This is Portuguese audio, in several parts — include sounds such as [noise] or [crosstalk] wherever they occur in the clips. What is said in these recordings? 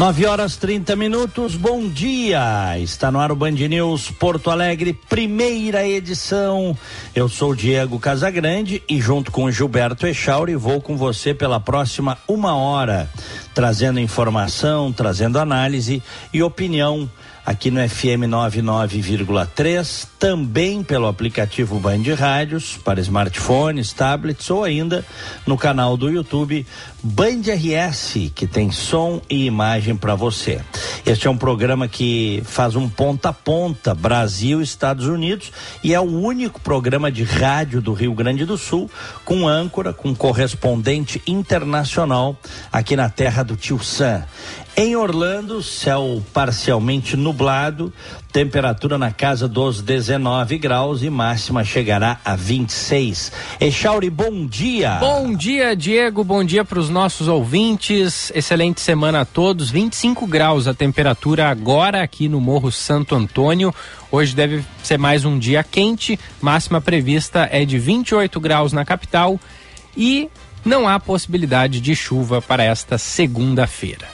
9 horas 30 minutos, bom dia! Está no ar o Band News Porto Alegre, primeira edição. Eu sou Diego Casagrande e, junto com Gilberto Echauri, vou com você pela próxima uma hora, trazendo informação, trazendo análise e opinião aqui no FM 99,3, também pelo aplicativo Band Rádios para smartphones, tablets ou ainda no canal do YouTube Band RS, que tem som e imagem para você. Este é um programa que faz um ponta a ponta Brasil Estados Unidos e é o único programa de rádio do Rio Grande do Sul com âncora, com correspondente internacional aqui na terra do Tio Sam. Em Orlando, céu parcialmente nublado, temperatura na casa dos 19 graus e máxima chegará a 26. Echauri, bom dia. Bom dia, Diego. Bom dia para os nossos ouvintes. Excelente semana a todos. 25 graus a temperatura agora aqui no Morro Santo Antônio. Hoje deve ser mais um dia quente. Máxima prevista é de 28 graus na capital e não há possibilidade de chuva para esta segunda-feira.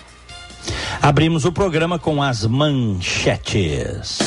Abrimos o programa com as manchetes.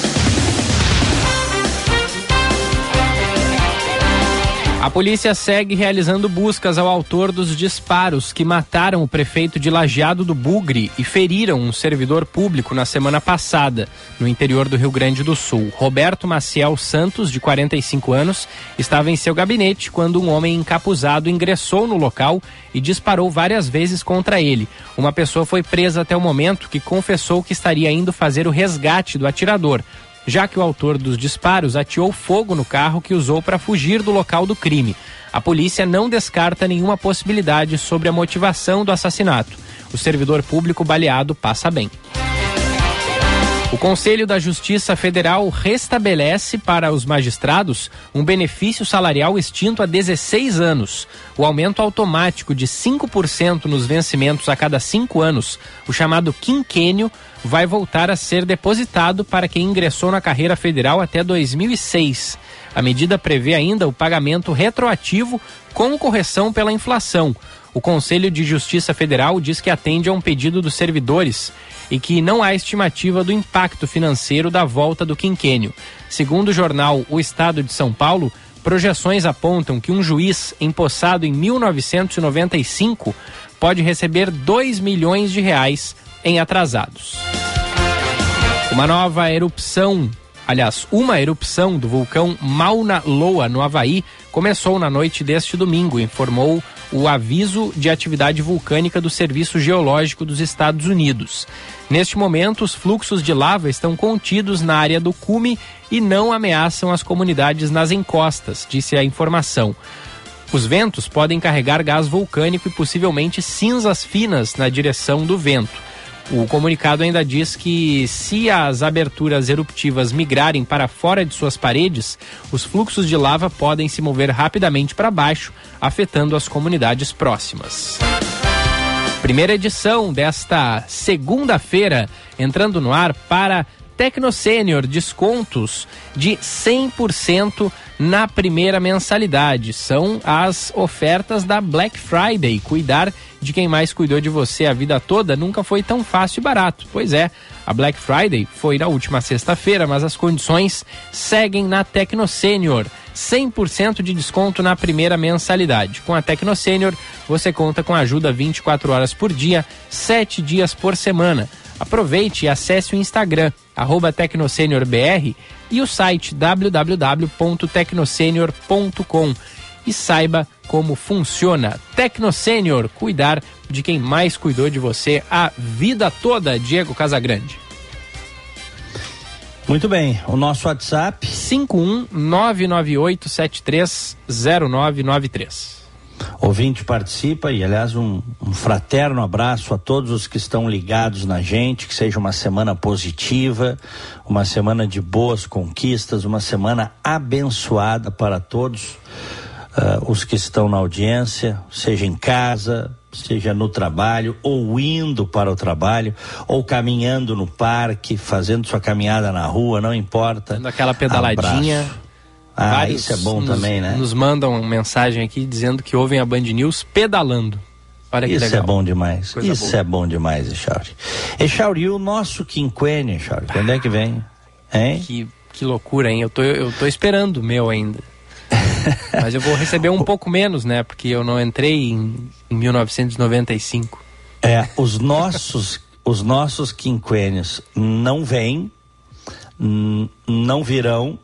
A polícia segue realizando buscas ao autor dos disparos que mataram o prefeito de Lajeado do Bugre e feriram um servidor público na semana passada, no interior do Rio Grande do Sul. Roberto Maciel Santos, de 45 anos, estava em seu gabinete quando um homem encapuzado ingressou no local e disparou várias vezes contra ele. Uma pessoa foi presa até o momento que confessou que estaria indo fazer o resgate do atirador já que o autor dos disparos ateou fogo no carro que usou para fugir do local do crime. A polícia não descarta nenhuma possibilidade sobre a motivação do assassinato. O servidor público baleado passa bem. O Conselho da Justiça Federal restabelece para os magistrados um benefício salarial extinto há 16 anos. O aumento automático de 5% nos vencimentos a cada cinco anos, o chamado quinquênio, vai voltar a ser depositado para quem ingressou na carreira federal até 2006. A medida prevê ainda o pagamento retroativo com correção pela inflação. O Conselho de Justiça Federal diz que atende a um pedido dos servidores e que não há estimativa do impacto financeiro da volta do quinquênio. Segundo o jornal O Estado de São Paulo, projeções apontam que um juiz empossado em 1995 pode receber 2 milhões de reais em atrasados. Uma nova erupção, aliás, uma erupção do vulcão Mauna Loa, no Havaí, começou na noite deste domingo, informou o aviso de atividade vulcânica do Serviço Geológico dos Estados Unidos. Neste momento, os fluxos de lava estão contidos na área do cume e não ameaçam as comunidades nas encostas, disse a informação. Os ventos podem carregar gás vulcânico e possivelmente cinzas finas na direção do vento. O comunicado ainda diz que se as aberturas eruptivas migrarem para fora de suas paredes, os fluxos de lava podem se mover rapidamente para baixo, afetando as comunidades próximas. Primeira edição desta segunda-feira, entrando no ar para Tecno Sênior, descontos de 100% na primeira mensalidade. São as ofertas da Black Friday. Cuidar de quem mais cuidou de você a vida toda nunca foi tão fácil e barato. Pois é, a Black Friday foi na última sexta-feira, mas as condições seguem na Tecno Sênior. 100% de desconto na primeira mensalidade. Com a Tecno Sênior, você conta com ajuda 24 horas por dia, 7 dias por semana. Aproveite e acesse o Instagram, arroba TecnoSeniorBR e o site www.tecnosenior.com e saiba como funciona. Tecnosênior, cuidar de quem mais cuidou de você a vida toda, Diego Casagrande. Muito bem, o nosso WhatsApp 51998730993. Ouvinte participa e, aliás, um, um, fraterno abraço a todos os que estão ligados na gente, que seja uma semana positiva, uma semana de boas conquistas, uma semana abençoada para todos uh, os que estão na audiência, seja em casa, seja no trabalho, ou indo para o trabalho, ou caminhando no parque, fazendo sua caminhada na rua, não importa. Dando aquela pedaladinha. Abraço. Ah, Vários isso é bom nos, também, né? Nos mandam mensagem aqui dizendo que ouvem a Band News pedalando. Olha que isso legal. é bom demais. Coisa isso boa. é bom demais, Echauri. Echauri, e o nosso quinquênio, Echauri, quando é que vem? Hein? Que, que loucura, hein? Eu tô, eu tô esperando o meu ainda. [laughs] Mas eu vou receber um pouco menos, né? Porque eu não entrei em, em 1995. É, os nossos, os nossos quinquênios não vêm, não virão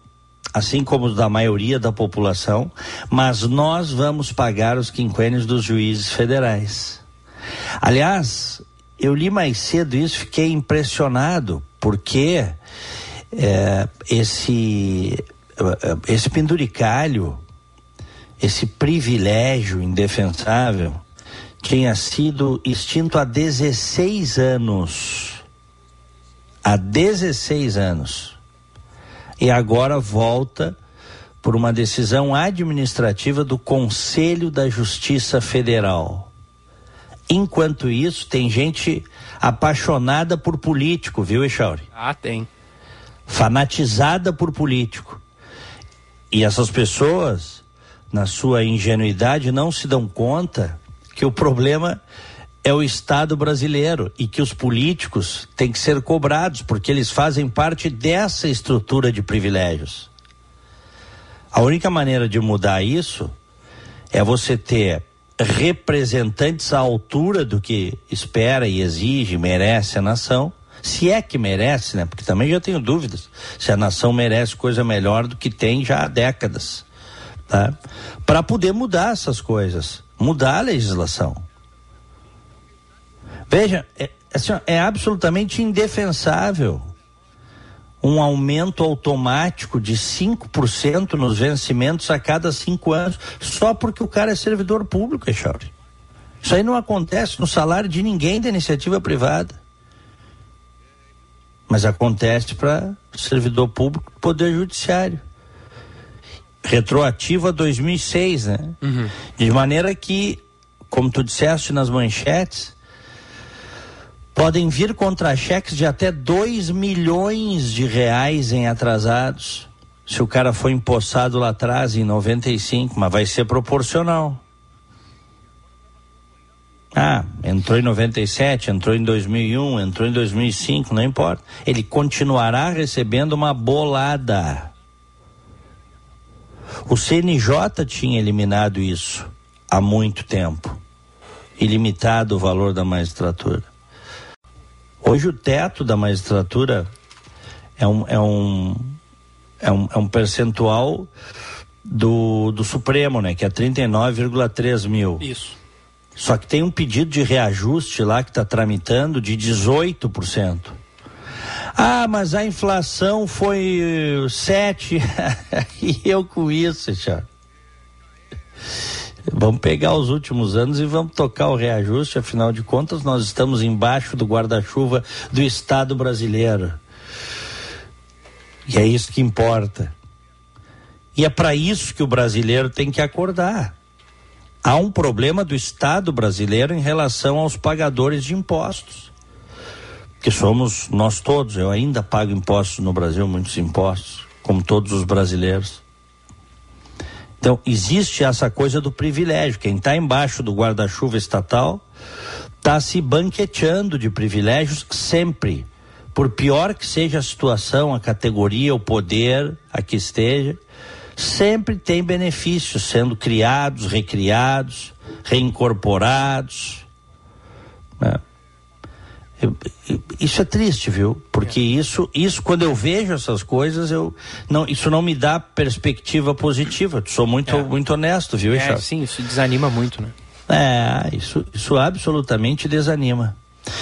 assim como da maioria da população, mas nós vamos pagar os quinquênios dos juízes federais. Aliás, eu li mais cedo isso, fiquei impressionado, porque é, esse, esse penduricalho, esse privilégio indefensável, tinha sido extinto há 16 anos. Há 16 anos e agora volta por uma decisão administrativa do Conselho da Justiça Federal. Enquanto isso, tem gente apaixonada por político, viu, Echauri? Ah, tem. Fanatizada por político. E essas pessoas, na sua ingenuidade, não se dão conta que o problema é o Estado brasileiro e que os políticos têm que ser cobrados, porque eles fazem parte dessa estrutura de privilégios. A única maneira de mudar isso é você ter representantes à altura do que espera e exige, merece a nação, se é que merece, né? Porque também já tenho dúvidas se a nação merece coisa melhor do que tem já há décadas, tá? Para poder mudar essas coisas, mudar a legislação. Veja, é, assim, é absolutamente indefensável um aumento automático de 5% nos vencimentos a cada cinco anos, só porque o cara é servidor público, Echauri. Isso aí não acontece no salário de ninguém da iniciativa privada. Mas acontece para servidor público do Poder Judiciário. Retroativo a 2006, né? Uhum. De maneira que, como tu disseste nas manchetes, podem vir contra-cheques de até 2 milhões de reais em atrasados. Se o cara foi empossado lá atrás, em 95, mas vai ser proporcional. Ah, entrou em 97, entrou em 2001, entrou em 2005, não importa. Ele continuará recebendo uma bolada. O CNJ tinha eliminado isso há muito tempo e limitado o valor da magistratura. Hoje o teto da magistratura é um, é um, é um, é um percentual do, do Supremo, né? Que é 39,3 mil. Isso. Só que tem um pedido de reajuste lá que está tramitando de 18%. Ah, mas a inflação foi 7. [laughs] e eu com isso, Thiago. Vamos pegar os últimos anos e vamos tocar o reajuste, afinal de contas, nós estamos embaixo do guarda-chuva do Estado brasileiro. E é isso que importa. E é para isso que o brasileiro tem que acordar. Há um problema do Estado brasileiro em relação aos pagadores de impostos. Que somos nós todos, eu ainda pago impostos no Brasil, muitos impostos, como todos os brasileiros. Então, existe essa coisa do privilégio. Quem está embaixo do guarda-chuva estatal está se banqueteando de privilégios sempre. Por pior que seja a situação, a categoria, o poder a que esteja, sempre tem benefícios sendo criados, recriados, reincorporados. Né? Isso é triste, viu? Porque isso, isso quando eu vejo essas coisas, eu não, isso não me dá perspectiva positiva. Sou muito, é. muito honesto, viu, é, Sim, isso desanima muito, né? É, isso, isso absolutamente desanima.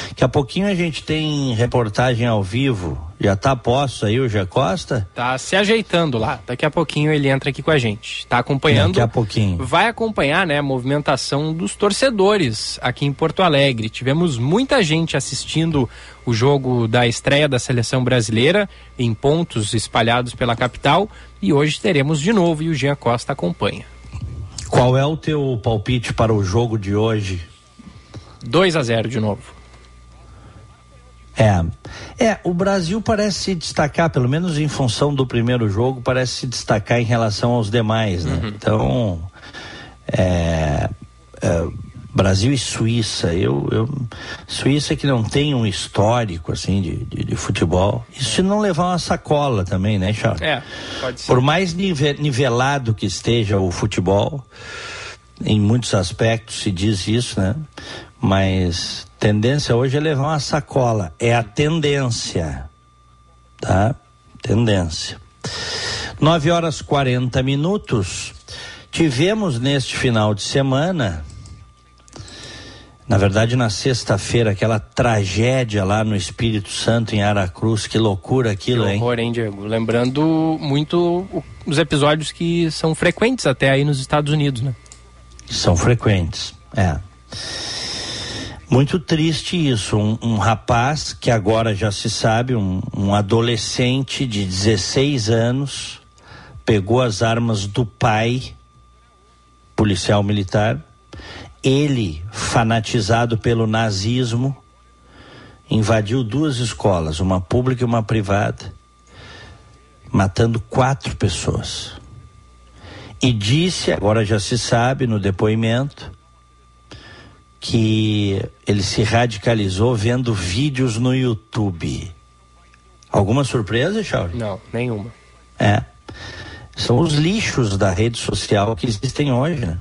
Daqui a pouquinho a gente tem reportagem ao vivo. Já tá posto aí o Gé Costa? Tá se ajeitando lá. Daqui a pouquinho ele entra aqui com a gente. Tá acompanhando. Daqui a pouquinho. Vai acompanhar, né, a movimentação dos torcedores aqui em Porto Alegre. Tivemos muita gente assistindo o jogo da estreia da seleção brasileira em pontos espalhados pela capital e hoje teremos de novo e o Jean Costa acompanha. Qual é o teu palpite para o jogo de hoje? 2 a 0 de novo. É. É, o Brasil parece se destacar, pelo menos em função do primeiro jogo, parece se destacar em relação aos demais, né? Uhum. Então, é, é, Brasil e Suíça, eu, eu, Suíça que não tem um histórico assim de, de, de futebol. Isso se não levar uma sacola também, né, Charles? É, pode ser. Por mais nivelado que esteja o futebol, em muitos aspectos se diz isso, né? Mas tendência hoje é levar uma sacola. É a tendência. Tá? Tendência. 9 horas 40 minutos. Tivemos neste final de semana, na verdade na sexta-feira, aquela tragédia lá no Espírito Santo, em Aracruz. Que loucura aquilo, que horror, hein? hein, Diego? Lembrando muito os episódios que são frequentes até aí nos Estados Unidos, né? São frequentes, é. Muito triste isso. Um, um, rapaz que agora já se sabe, um, um adolescente de 16 anos, pegou as armas do pai, policial militar. Ele, fanatizado pelo nazismo, invadiu duas escolas, uma pública e uma privada, matando quatro pessoas. E disse, agora já se sabe no depoimento, que ele se radicalizou vendo vídeos no YouTube. Alguma surpresa, Charles? Não, nenhuma. É. São os lixos da rede social que existem hoje, né?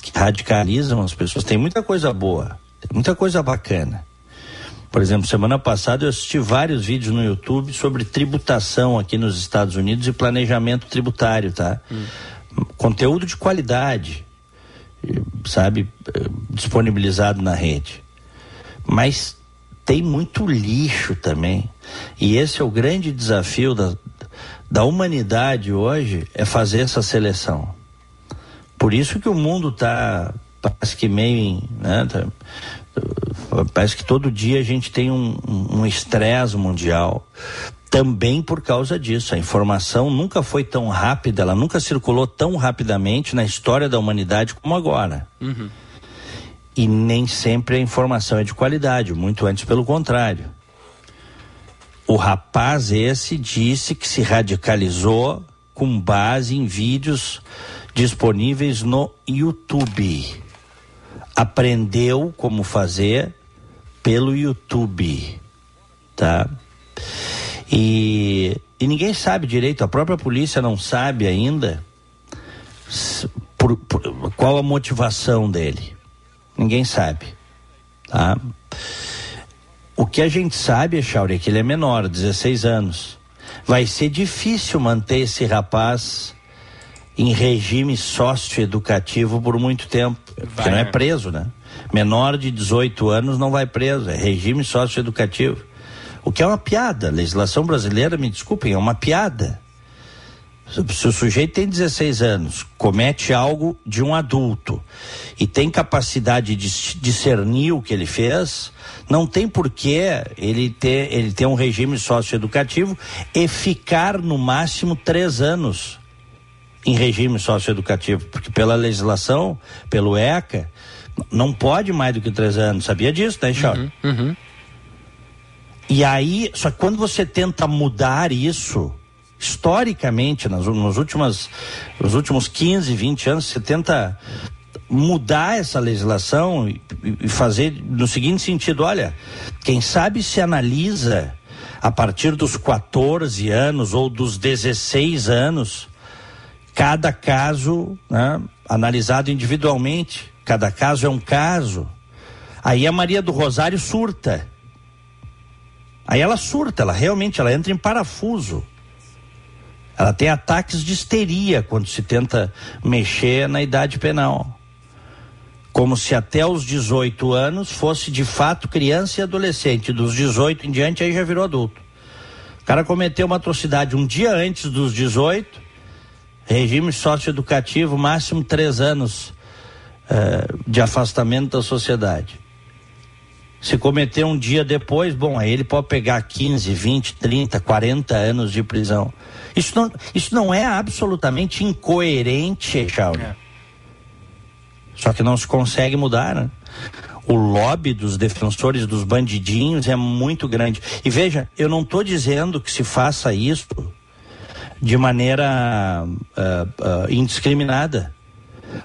Que radicalizam as pessoas. Tem muita coisa boa, tem muita coisa bacana. Por exemplo, semana passada eu assisti vários vídeos no YouTube sobre tributação aqui nos Estados Unidos e planejamento tributário, tá? Hum. Conteúdo de qualidade sabe, disponibilizado na rede. Mas tem muito lixo também. E esse é o grande desafio da, da humanidade hoje, é fazer essa seleção. Por isso que o mundo está parece que meio, né, tá, parece que todo dia a gente tem um estresse um mundial também por causa disso. A informação nunca foi tão rápida, ela nunca circulou tão rapidamente na história da humanidade como agora. Uhum. E nem sempre a informação é de qualidade, muito antes pelo contrário. O rapaz esse disse que se radicalizou com base em vídeos disponíveis no YouTube. Aprendeu como fazer pelo YouTube, tá? E, e ninguém sabe direito, a própria polícia não sabe ainda por, por, qual a motivação dele. Ninguém sabe. Tá? O que a gente sabe, Chauri, é que ele é menor, 16 anos. Vai ser difícil manter esse rapaz em regime socioeducativo por muito tempo. Vai, porque não é preso, né? Menor de 18 anos não vai preso, é regime socioeducativo. O que é uma piada. A legislação brasileira, me desculpem, é uma piada. Se o sujeito tem 16 anos, comete algo de um adulto e tem capacidade de discernir o que ele fez, não tem porquê ele ter, ele ter um regime socioeducativo e ficar no máximo três anos em regime socioeducativo, porque pela legislação, pelo ECA, não pode mais do que três anos. Sabia disso, né, Charles? Uhum, uhum. E aí, só que quando você tenta mudar isso, historicamente, nas, nos, últimas, nos últimos 15, 20 anos, você tenta mudar essa legislação e, e fazer no seguinte sentido: olha, quem sabe se analisa a partir dos 14 anos ou dos 16 anos, cada caso né, analisado individualmente, cada caso é um caso. Aí a Maria do Rosário surta Aí ela surta, ela realmente ela entra em parafuso. Ela tem ataques de histeria quando se tenta mexer na idade penal. como se até os 18 anos fosse de fato criança e adolescente. Dos 18 em diante aí já virou adulto. O cara cometeu uma atrocidade um dia antes dos 18, regime socioeducativo, máximo três anos uh, de afastamento da sociedade. Se cometer um dia depois, bom, aí ele pode pegar 15, 20, 30, 40 anos de prisão. Isso não, isso não é absolutamente incoerente, Charles. É. Só que não se consegue mudar, né? O lobby dos defensores dos bandidinhos é muito grande. E veja, eu não estou dizendo que se faça isso de maneira uh, uh, indiscriminada.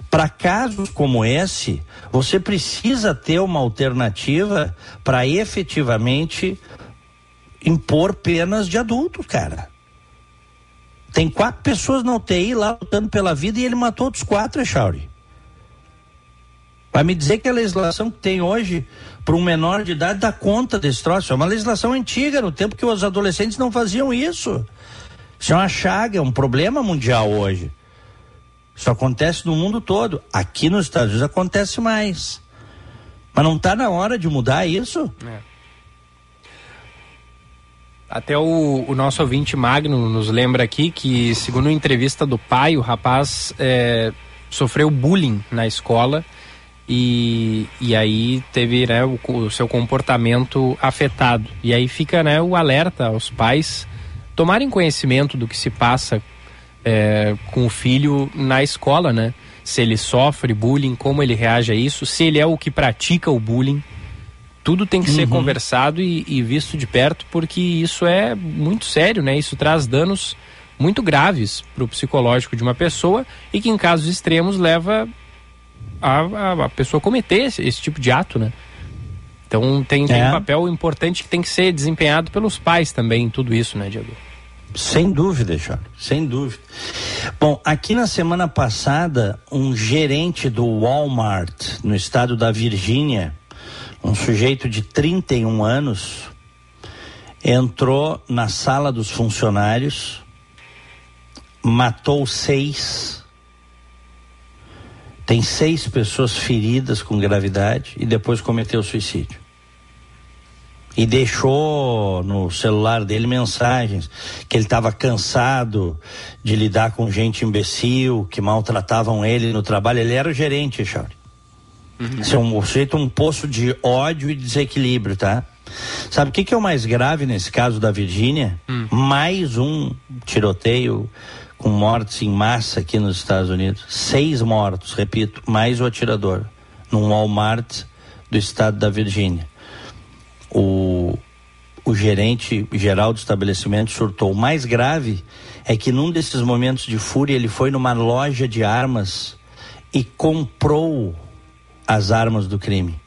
Para casos como esse, você precisa ter uma alternativa para efetivamente impor penas de adulto, cara. Tem quatro pessoas na UTI lá lutando pela vida e ele matou outros quatro, Echauri. Vai me dizer que a legislação que tem hoje para um menor de idade dá conta desse troço. É uma legislação antiga, no tempo que os adolescentes não faziam isso. Isso é uma chaga, é um problema mundial hoje. Isso acontece no mundo todo. Aqui nos Estados Unidos acontece mais. Mas não está na hora de mudar isso? É. Até o, o, nosso ouvinte Magno nos lembra aqui que, segundo a entrevista do pai, o rapaz é, sofreu bullying na escola e, e aí teve né, o, o, seu comportamento afetado. E aí fica né, o alerta aos pais tomarem conhecimento do que se passa é, com o filho na escola, né? Se ele sofre bullying, como ele reage a isso, se ele é o que pratica o bullying. Tudo tem que uhum. ser conversado e, e, visto de perto, porque isso é muito sério, né? Isso traz danos muito graves para o psicológico de uma pessoa e que, em casos extremos, leva a, a, a pessoa a cometer esse, esse, tipo de ato, né? Então tem, tem é. um papel importante que tem que ser desempenhado pelos pais também em tudo isso, né, Diego? Sem dúvida, Jorge, sem dúvida. Bom, aqui na semana passada, um gerente do Walmart, no estado da Virgínia, um sujeito de 31 anos, entrou na sala dos funcionários, matou seis, tem seis pessoas feridas com gravidade e depois cometeu suicídio e deixou no celular dele mensagens que ele estava cansado de lidar com gente imbecil, que maltratavam ele no trabalho. Ele era o gerente, Charlie. Uhum. Isso é um sujeito um poço de ódio e desequilíbrio, tá? Sabe o que, que é o mais grave nesse caso da Virgínia? Hum. Mais um tiroteio com mortes em massa aqui nos Estados Unidos. Seis mortos, repito, mais o atirador, num Walmart do estado da Virgínia o, o gerente geral do estabelecimento surtou. O mais grave é que num desses momentos de fúria ele foi numa loja de armas e comprou as armas do crime.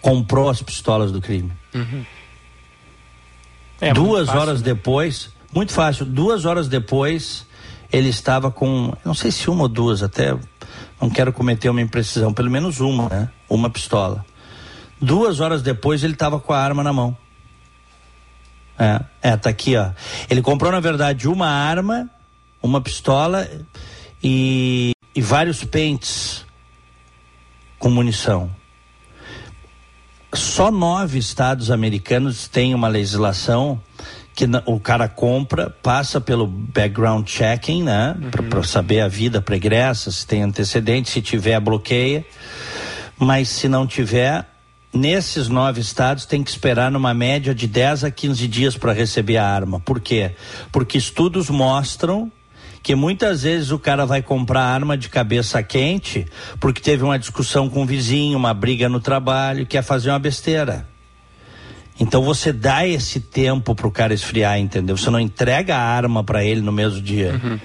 Comprou as pistolas do crime. Uhum. É, duas fácil, horas né? depois, muito fácil, duas horas depois, ele estava com, não sei se uma ou duas, até não quero cometer uma imprecisão, pelo menos uma, né? Uma pistola. Duas horas depois ele estava com a arma na mão. É, é, tá aqui, ó. Ele comprou, na verdade, uma arma, uma pistola e, e vários pentes com munição. Só nove estados americanos têm uma legislação que o cara compra, passa pelo background checking, né? Uhum. Para saber a vida pregressa, se tem antecedente, se tiver, bloqueia. Mas se não tiver, nesses nove estados tem que esperar numa média de 10 a 15 dias para receber a arma. Por quê? Porque estudos mostram que muitas vezes o cara vai comprar arma de cabeça quente porque teve uma discussão com o vizinho, uma briga no trabalho, quer fazer uma besteira. Então você dá esse tempo para o cara esfriar, entendeu? Você não entrega a arma para ele no mesmo dia. Uhum.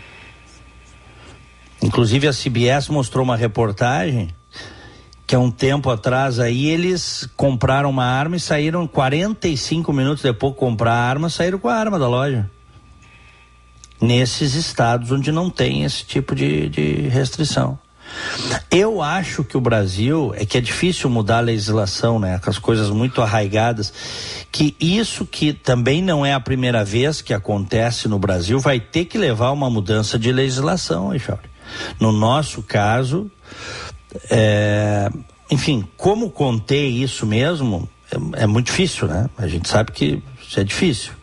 Inclusive a CBS mostrou uma reportagem que há um tempo atrás aí eles compraram uma arma e saíram 45 minutos depois de comprar a arma, saíram com a arma da loja. Nesses estados onde não tem esse tipo de, de restrição. Eu acho que o Brasil é que é difícil mudar a legislação, né? Com as coisas muito arraigadas, que isso que também não é a primeira vez que acontece no Brasil, vai ter que levar uma mudança de legislação, Echauri. No nosso caso, É, enfim, como contei isso mesmo, é, é muito difícil, né? A gente sabe que isso é difícil.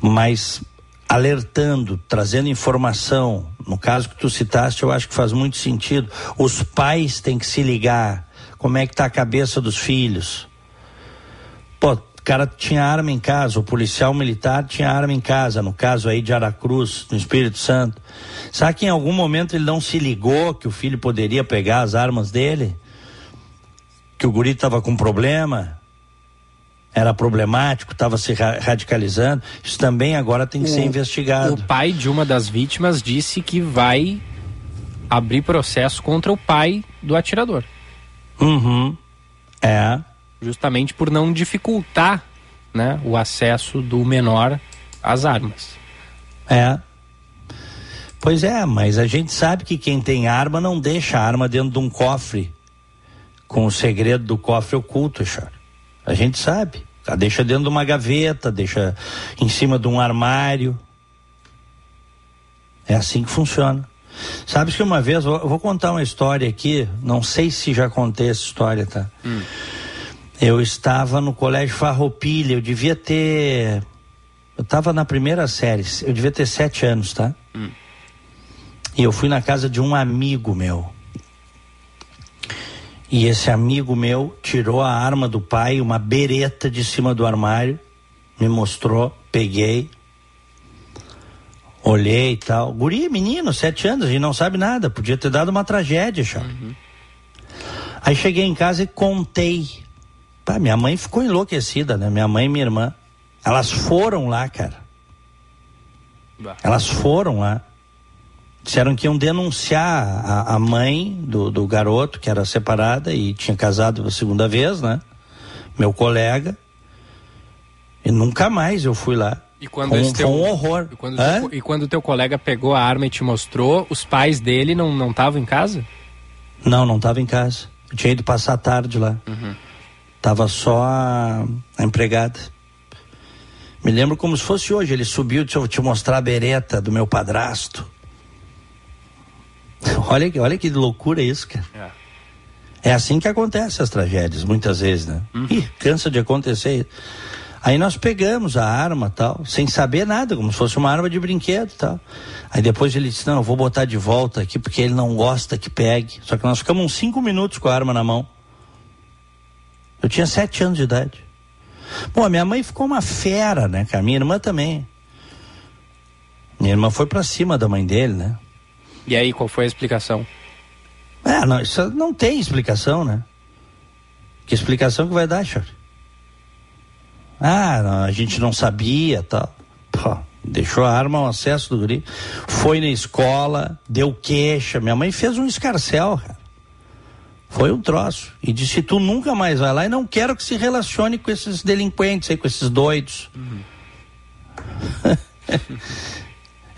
Mas alertando, trazendo informação, no caso que tu citaste, eu acho que faz muito sentido. Os pais têm que se ligar. Como é que está a cabeça dos filhos? Pô, o cara tinha arma em casa, o policial militar tinha arma em casa, no caso aí de Aracruz, no Espírito Santo. Será que em algum momento ele não se ligou que o filho poderia pegar as armas dele? Que o guri estava com problema? Era problemático, estava se ra radicalizando. Isso também agora tem que o, ser investigado. O pai de uma das vítimas disse que vai abrir processo contra o pai do atirador. Uhum. É justamente por não dificultar né, o acesso do menor às armas. É. Pois é, mas a gente sabe que quem tem arma não deixa a arma dentro de um cofre com o segredo do cofre oculto, Char. A gente sabe. A deixa dentro de uma gaveta, deixa em cima de um armário. É assim que funciona. Sabes que uma vez, eu vou contar uma história aqui, não sei se já contei essa história, tá? Hum. Eu estava no colégio Farroupilha, eu devia ter. Eu estava na primeira série, eu devia ter sete anos, tá? Hum. E eu fui na casa de um amigo meu. E esse amigo meu tirou a arma do pai, uma bereta de cima do armário, me mostrou, peguei, olhei e tal. Guri, menino, sete anos, a gente não sabe nada, podia ter dado uma tragédia, já. Uhum. Aí cheguei em casa e contei Pá, minha mãe ficou enlouquecida, né? Minha mãe e minha irmã. Elas foram lá, cara. Elas foram lá. Disseram que iam denunciar a, a mãe do, do, garoto, que era separada e tinha casado pela segunda vez, né? Meu colega. E nunca mais eu fui lá. E quando um, teu, um horror. E quando, teu, e quando teu colega pegou a arma e te mostrou, os pais dele não estavam em casa? Não, não estavam em casa. Eu tinha ido passar a tarde lá. Uhum. Tava só a, a empregada. Me lembro como se fosse hoje. Ele subiu, deixa eu te mostrar a bereta do meu padrasto. [laughs] olha, olha que loucura isso, cara. É. é assim que acontecem as tragédias, muitas vezes, né? Uhum. Ih, cansa de acontecer. Aí nós pegamos a arma tal, sem saber nada, como se fosse uma arma de brinquedo tal. Aí depois ele disse, não, eu vou botar de volta aqui porque ele não gosta que pegue. Só que nós ficamos uns cinco minutos com a arma na mão. Eu tinha sete anos de idade. Bom, a minha mãe ficou uma fera, né? Minha irmã também. Minha irmã foi para cima da mãe dele, né? E aí, qual foi a explicação? É, não, isso não tem explicação, né? Que explicação que vai dar, Charlie? Ah, não, a gente não sabia, tal. Pô, deixou a arma ao acesso do guri. Foi na escola, deu queixa. Minha mãe fez um escarcel, cara. Foi um troço. E disse: Tu nunca mais vai lá e não quero que se relacione com esses delinquentes aí, com esses doidos. Uhum. [laughs]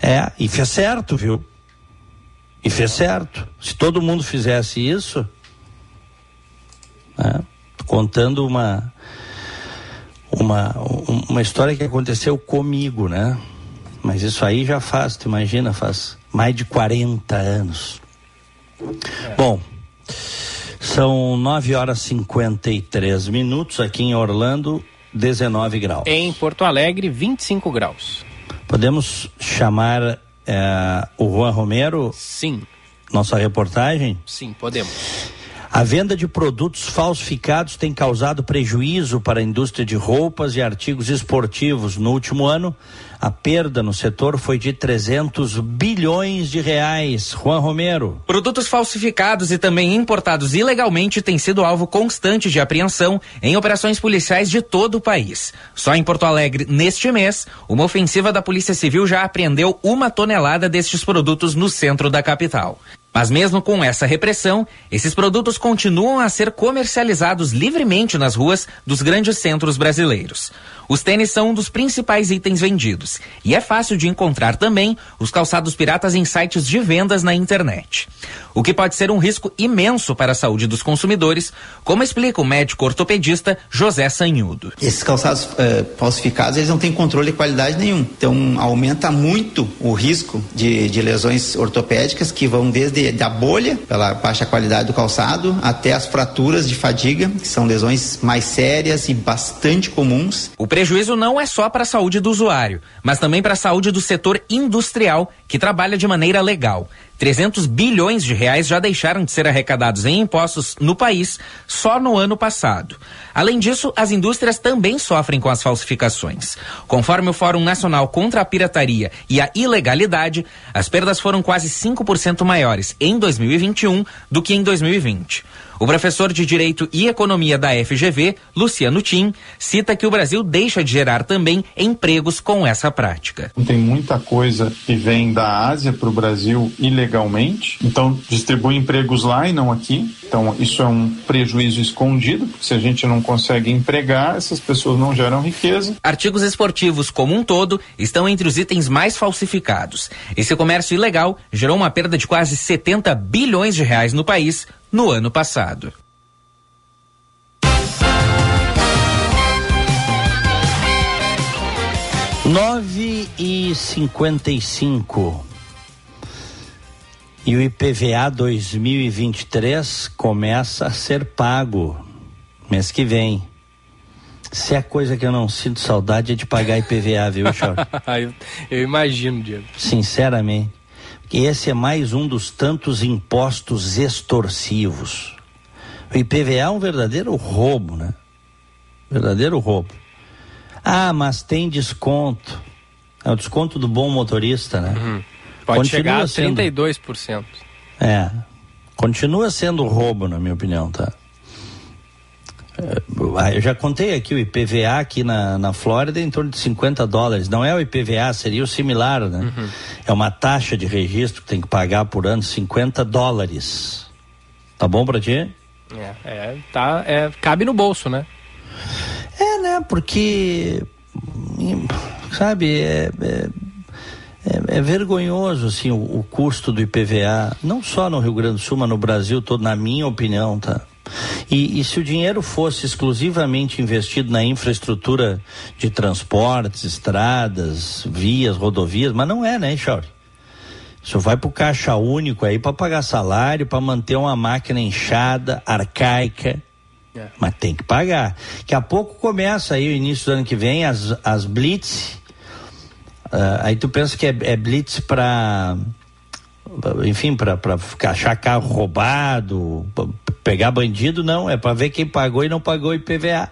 é, e fez certo, viu? E fez certo. Se todo mundo fizesse isso, né? contando uma, uma, uma história que aconteceu comigo, né? Mas isso aí já faz, tu imagina, faz mais de 40 anos. É. Bom. São 9 horas e 53 minutos aqui em Orlando, 19 graus. Em Porto Alegre, 25 graus. Podemos chamar é, o Juan Romero? Sim. Nossa reportagem? Sim, podemos. A venda de produtos falsificados tem causado prejuízo para a indústria de roupas e artigos esportivos. No último ano, a perda no setor foi de 300 bilhões de reais. Juan Romero. Produtos falsificados e também importados ilegalmente têm sido alvo constante de apreensão em operações policiais de todo o país. Só em Porto Alegre, neste mês, uma ofensiva da Polícia Civil já apreendeu uma tonelada destes produtos no centro da capital. Mas mesmo com essa repressão, esses produtos continuam a ser comercializados livremente nas ruas dos grandes centros brasileiros. Os tênis são um dos principais itens vendidos e é fácil de encontrar também os calçados piratas em sites de vendas na internet. O que pode ser um risco imenso para a saúde dos consumidores, como explica o médico ortopedista José Sanhudo. Esses calçados uh, falsificados, eles não têm controle de qualidade nenhum. Então, aumenta muito o risco de, de lesões ortopédicas que vão desde a bolha, pela baixa qualidade do calçado, até as fraturas de fadiga, que são lesões mais sérias e bastante comuns. O prejuízo não é só para a saúde do usuário, mas também para a saúde do setor industrial que trabalha de maneira legal. 300 bilhões de reais já deixaram de ser arrecadados em impostos no país só no ano passado. Além disso, as indústrias também sofrem com as falsificações. Conforme o Fórum Nacional contra a Pirataria e a Ilegalidade, as perdas foram quase 5% maiores em 2021 do que em 2020. O professor de Direito e Economia da FGV, Luciano Tim, cita que o Brasil deixa de gerar também empregos com essa prática. Tem muita coisa que vem da Ásia para o Brasil ilegalmente, então distribui empregos lá e não aqui. Então isso é um prejuízo escondido, porque se a gente não consegue empregar, essas pessoas não geram riqueza. Artigos esportivos como um todo estão entre os itens mais falsificados. Esse comércio ilegal gerou uma perda de quase 70 bilhões de reais no país no ano passado. Nove e cinquenta e cinco. E o IPVA 2023 começa a ser pago mês que vem. Se é coisa que eu não sinto saudade é de pagar IPVA, viu, Chor? eu, [laughs] eu imagino, Diego. Sinceramente. Porque esse é mais um dos tantos impostos extorsivos. O IPVA é um verdadeiro roubo, né? Verdadeiro roubo. Ah, mas tem desconto. É o desconto do bom motorista, né? Uhum. Pode Continua chegar a 32%. Sendo... É. Continua sendo roubo, na minha opinião, tá? É, eu já contei aqui o IPVA aqui na, na Flórida em torno de 50 dólares. Não é o IPVA, seria o similar, né? Uhum. É uma taxa de registro que tem que pagar por ano 50 dólares. Tá bom pra ti? É, é, tá, é, cabe no bolso, né? É, né? Porque, sabe, é, é, é, é vergonhoso, assim, o, o custo do IPVA, não só no Rio Grande do Sul, mas no Brasil todo, na minha opinião, tá? E, e, se o dinheiro fosse exclusivamente investido na infraestrutura de transportes, estradas, vias, rodovias, mas não é, né, Chauri? Isso vai para o caixa único aí para pagar salário, para manter uma máquina inchada, arcaica. É. Mas tem que pagar. Daqui a pouco começa aí o início do ano que vem as, as blitz. Uh, aí tu pensa que é, é blitz para enfim, para achar carro roubado, pegar bandido, não, é para ver quem pagou e não pagou IPVA.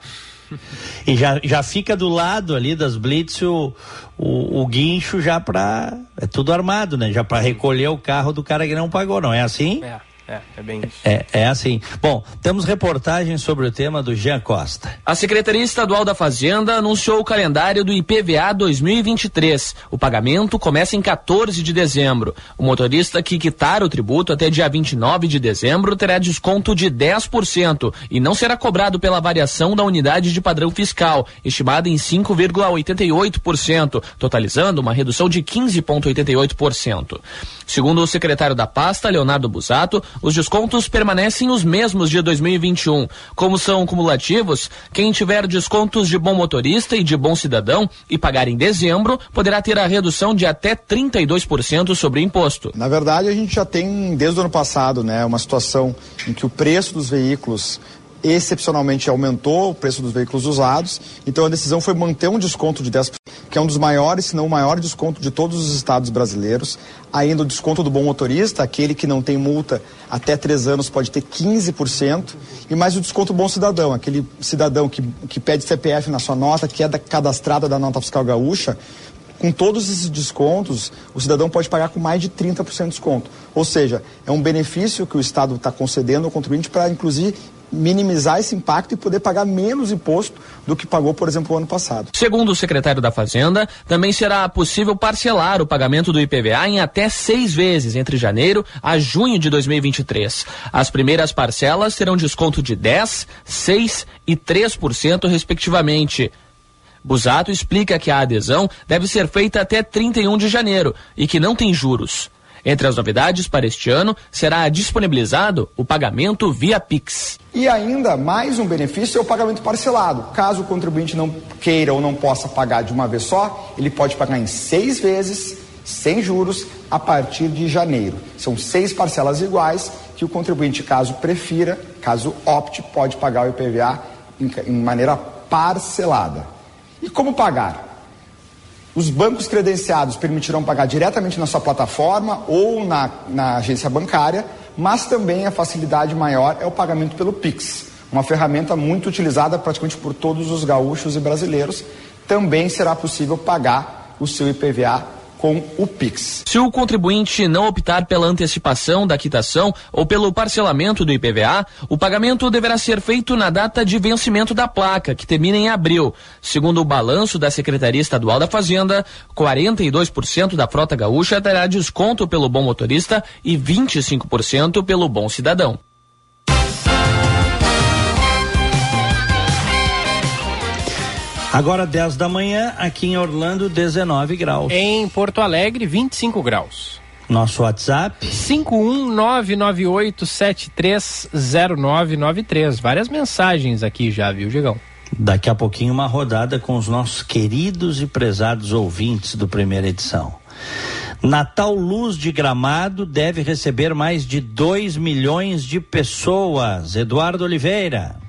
[laughs] E já, já fica do lado ali das blitz o, o, o guincho já para é tudo armado, né? Já para recolher o carro do cara que não pagou, não é assim? É. É, é bem isso. É, é assim. Bom, temos reportagem sobre o tema do Jean Costa. A Secretaria Estadual da Fazenda anunciou o calendário do IPVA 2023. O pagamento começa em 14 de dezembro. O motorista que quitar o tributo até dia 29 de dezembro terá desconto de 10% e não será cobrado pela variação da unidade de padrão fiscal, estimada em 5,88%, totalizando uma redução de 15,88%. Segundo o secretário da pasta, Leonardo Busato, os descontos permanecem os mesmos de 2021. Como são cumulativos, quem tiver descontos de bom motorista e de bom cidadão e pagar em dezembro poderá ter a redução de até 32% sobre o imposto. Na verdade, a gente já tem desde o ano passado, né, uma situação em que o preço dos veículos excepcionalmente aumentou o preço dos veículos usados. Então a decisão foi manter um desconto de 10%, que é um dos maiores, se não o maior desconto de todos os estados brasileiros. Ainda o desconto do bom motorista, aquele que não tem multa até três anos pode ter 15%. E mais o desconto bom cidadão, aquele cidadão que, que pede CPF na sua nota, que é da, cadastrada da nota fiscal gaúcha, com todos esses descontos, o cidadão pode pagar com mais de 30% de desconto. Ou seja, é um benefício que o Estado está concedendo ao contribuinte para, inclusive, minimizar esse impacto e poder pagar menos imposto do que pagou, por exemplo, o ano passado. Segundo o secretário da Fazenda, também será possível parcelar o pagamento do IPVA em até seis vezes entre janeiro a junho de 2023. As primeiras parcelas terão desconto de 10, 6 e 3%, respectivamente. Busato explica que a adesão deve ser feita até 31 de janeiro e que não tem juros. Entre as novidades para este ano, será disponibilizado o pagamento via Pix. E ainda mais um benefício é o pagamento parcelado. Caso o contribuinte não queira ou não possa pagar de uma vez só, ele pode pagar em seis vezes, sem juros, a partir de janeiro. São seis parcelas iguais que o contribuinte, caso prefira, caso opte, pode pagar o IPVA em, maneira parcelada. E como pagar? Os bancos credenciados permitirão pagar diretamente na sua plataforma ou na, na agência bancária, mas também a facilidade maior é o pagamento pelo Pix, uma ferramenta muito utilizada praticamente por todos os gaúchos e brasileiros. Também será possível pagar o seu IPVA com o Pix. Se o contribuinte não optar pela antecipação da quitação ou pelo parcelamento do IPVA, o pagamento deverá ser feito na data de vencimento da placa, que termina em abril. Segundo o balanço da Secretaria Estadual da Fazenda, 42% da frota gaúcha terá desconto pelo bom motorista e 25% pelo bom cidadão. Agora 10 da manhã, aqui em Orlando, 19 graus. Em Porto Alegre, 25 graus. Nosso WhatsApp? 51998730993. Várias mensagens aqui já, viu, Gigão? Daqui a pouquinho uma rodada com os nossos queridos e prezados ouvintes do primeira edição. Natal Luz de Gramado deve receber mais de 2 milhões de pessoas. Eduardo Oliveira.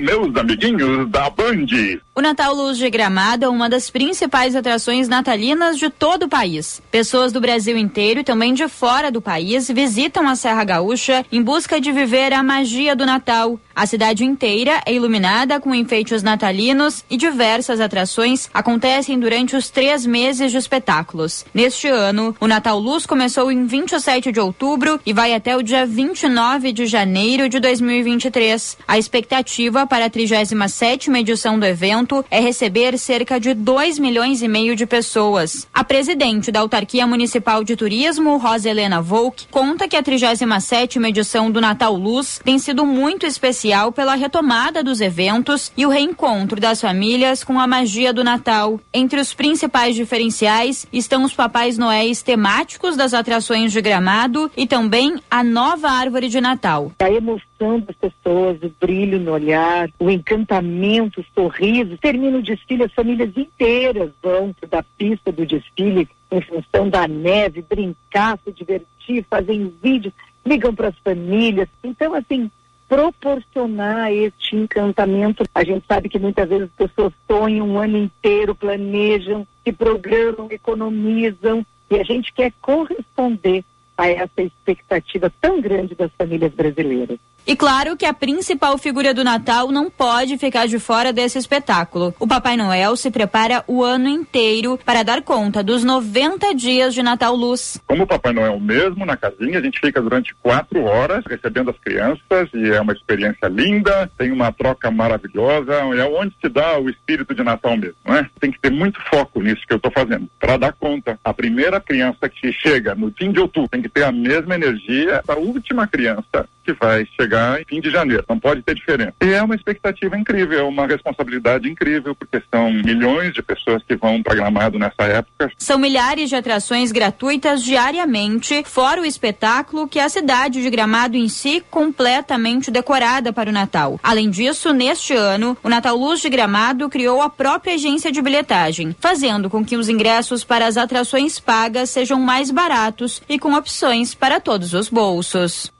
Meus amiguinhos da Band. O Natal Luz de Gramado é uma das principais atrações natalinas de todo o país. Pessoas do Brasil inteiro e também de fora do país visitam a Serra Gaúcha em busca de viver a magia do Natal. A cidade inteira é iluminada com enfeites natalinos e diversas atrações acontecem durante os três meses de espetáculos. Neste ano, o Natal Luz começou em 27 de outubro e vai até o dia 29 de janeiro de 2023. A expectativa para a 37 edição do evento é receber cerca de 2 milhões e meio de pessoas. A presidente da Autarquia Municipal de Turismo, Rosa Helena Volk, conta que a 37 edição do Natal Luz tem sido muito especial pela retomada dos eventos e o reencontro das famílias com a magia do Natal. Entre os principais diferenciais estão os papais noéis temáticos das atrações de Gramado e também a nova árvore de Natal. A emoção das pessoas, o brilho no olhar, o encantamento, o sorriso. Termina o desfile, as famílias inteiras vão da pista do desfile em função da neve, brincar, se divertir, fazem vídeos, ligam para as famílias. Então, assim, proporcionar este encantamento. A gente sabe que muitas vezes as pessoas sonham um ano inteiro, planejam, se programam, economizam, e a gente quer corresponder a essa expectativa tão grande das famílias brasileiras. E claro que a principal figura do Natal não pode ficar de fora desse espetáculo. O Papai Noel se prepara o ano inteiro para dar conta dos 90 dias de Natal Luz. Como o Papai Noel mesmo na casinha, a gente fica durante quatro horas recebendo as crianças e é uma experiência linda, tem uma troca maravilhosa, é onde se dá o espírito de Natal mesmo, né? Tem que ter muito foco nisso que eu estou fazendo, para dar conta. A primeira criança que chega no fim de outubro tem que ter a mesma energia da última criança que vai chegar em fim de janeiro. Não pode ter diferença. E é uma expectativa incrível, é uma responsabilidade incrível, porque são milhões de pessoas que vão para Gramado nessa época. São milhares de atrações gratuitas diariamente, fora o espetáculo que a cidade de Gramado em si completamente decorada para o Natal. Além disso, neste ano, o Natal Luz de Gramado criou a própria agência de bilhetagem, fazendo com que os ingressos para as atrações pagas sejam mais baratos e com opções para todos os bolsos.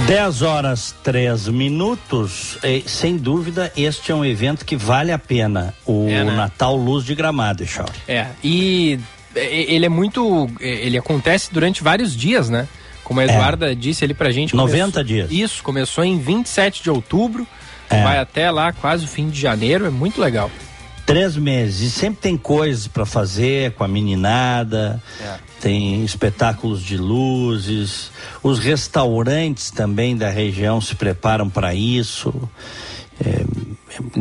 10 horas 3 minutos. E, sem dúvida, este é um evento que vale a pena. O é, né? Natal Luz de Gramado, Chauri. É, e ele é muito. Ele acontece durante vários dias, né? Como a Eduarda é. disse ali pra gente. 90 começou, dias. Isso, começou em 27 de outubro, é. vai até lá quase o fim de janeiro, é muito legal. Três meses. E sempre tem coisas para fazer com a meninada. É tem espetáculos de luzes, os restaurantes também da região se preparam para isso. É,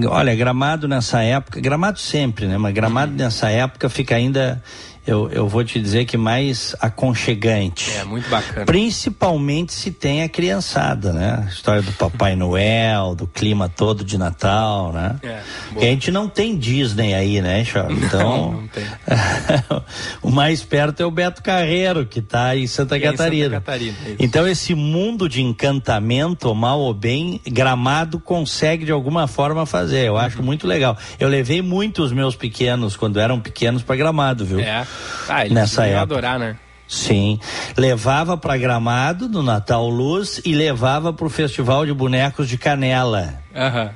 olha, Gramado nessa época, Gramado sempre, né? Mas Gramado nessa época fica ainda eu, eu vou te dizer que mais aconchegante. É, muito bacana. Principalmente se tem a criançada, né? A história do Papai Noel, do clima todo de Natal, né? É, Porque a gente não tem Disney aí, né, Charles? Então, Não, [laughs] não tem. [laughs] o mais perto é o Beto Carreiro, que está em Santa Que é em Catarina. Santa Catarina, isso. Então, esse mundo de encantamento, mal ou bem, Gramado consegue de alguma forma fazer. Eu Uhum. acho muito legal. Eu levei muito os meus pequenos, quando eram pequenos, para Gramado, viu? É. Ah, eles Nessa época. adorar, né? Sim. Levava para Gramado no Natal Luz e levava para o Festival de Bonecos de Canela, Aham.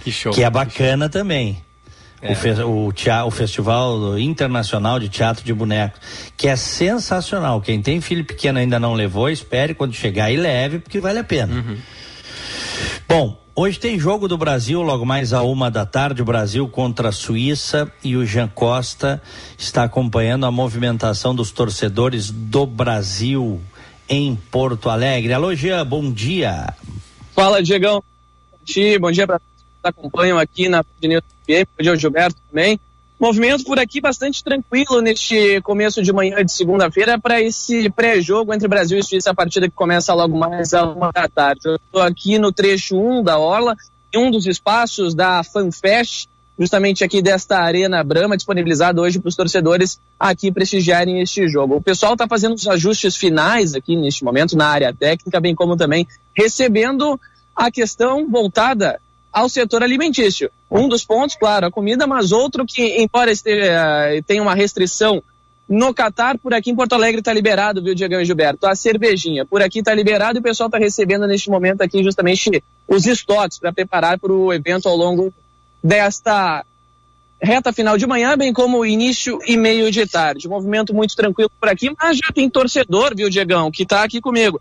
Que show. que é bacana também. É. O, fe- o, o Festival Internacional de Teatro de Bonecos, que é sensacional. Quem tem filho pequeno ainda não levou, espere quando chegar e leve, porque vale a pena. Uhum. Bom, hoje tem jogo do Brasil, logo mais a uma da tarde, Brasil contra a Suíça e o Jean Costa está acompanhando a movimentação dos torcedores do Brasil em Porto Alegre. Alô, Jean, bom dia. Fala, Diegão. Bom dia, para todos que acompanham aqui na News FM, bom dia Gilberto também. Movimento por aqui bastante tranquilo neste começo de manhã de segunda-feira para esse pré-jogo entre Brasil e Suíça, a partida que começa logo mais à uma da tarde. Eu estou aqui no trecho 1 da Orla, em um dos espaços da FanFest, justamente aqui desta Arena Brama, disponibilizado hoje para os torcedores aqui prestigiarem este jogo. O pessoal está fazendo os ajustes finais aqui neste momento na área técnica, bem como também recebendo a questão voltada ao setor alimentício. Um dos pontos, claro, a comida, mas outro que, embora esteja, eh, tenha uma restrição no Catar, por aqui em Porto Alegre está liberado, viu, Diego e Gilberto? A cervejinha. Por aqui está liberado e o pessoal está recebendo neste momento aqui justamente os estoques para preparar para o evento ao longo desta reta final de manhã, bem como início e meio de tarde. Movimento muito tranquilo por aqui, mas já tem torcedor, viu, Diegão, que está aqui comigo.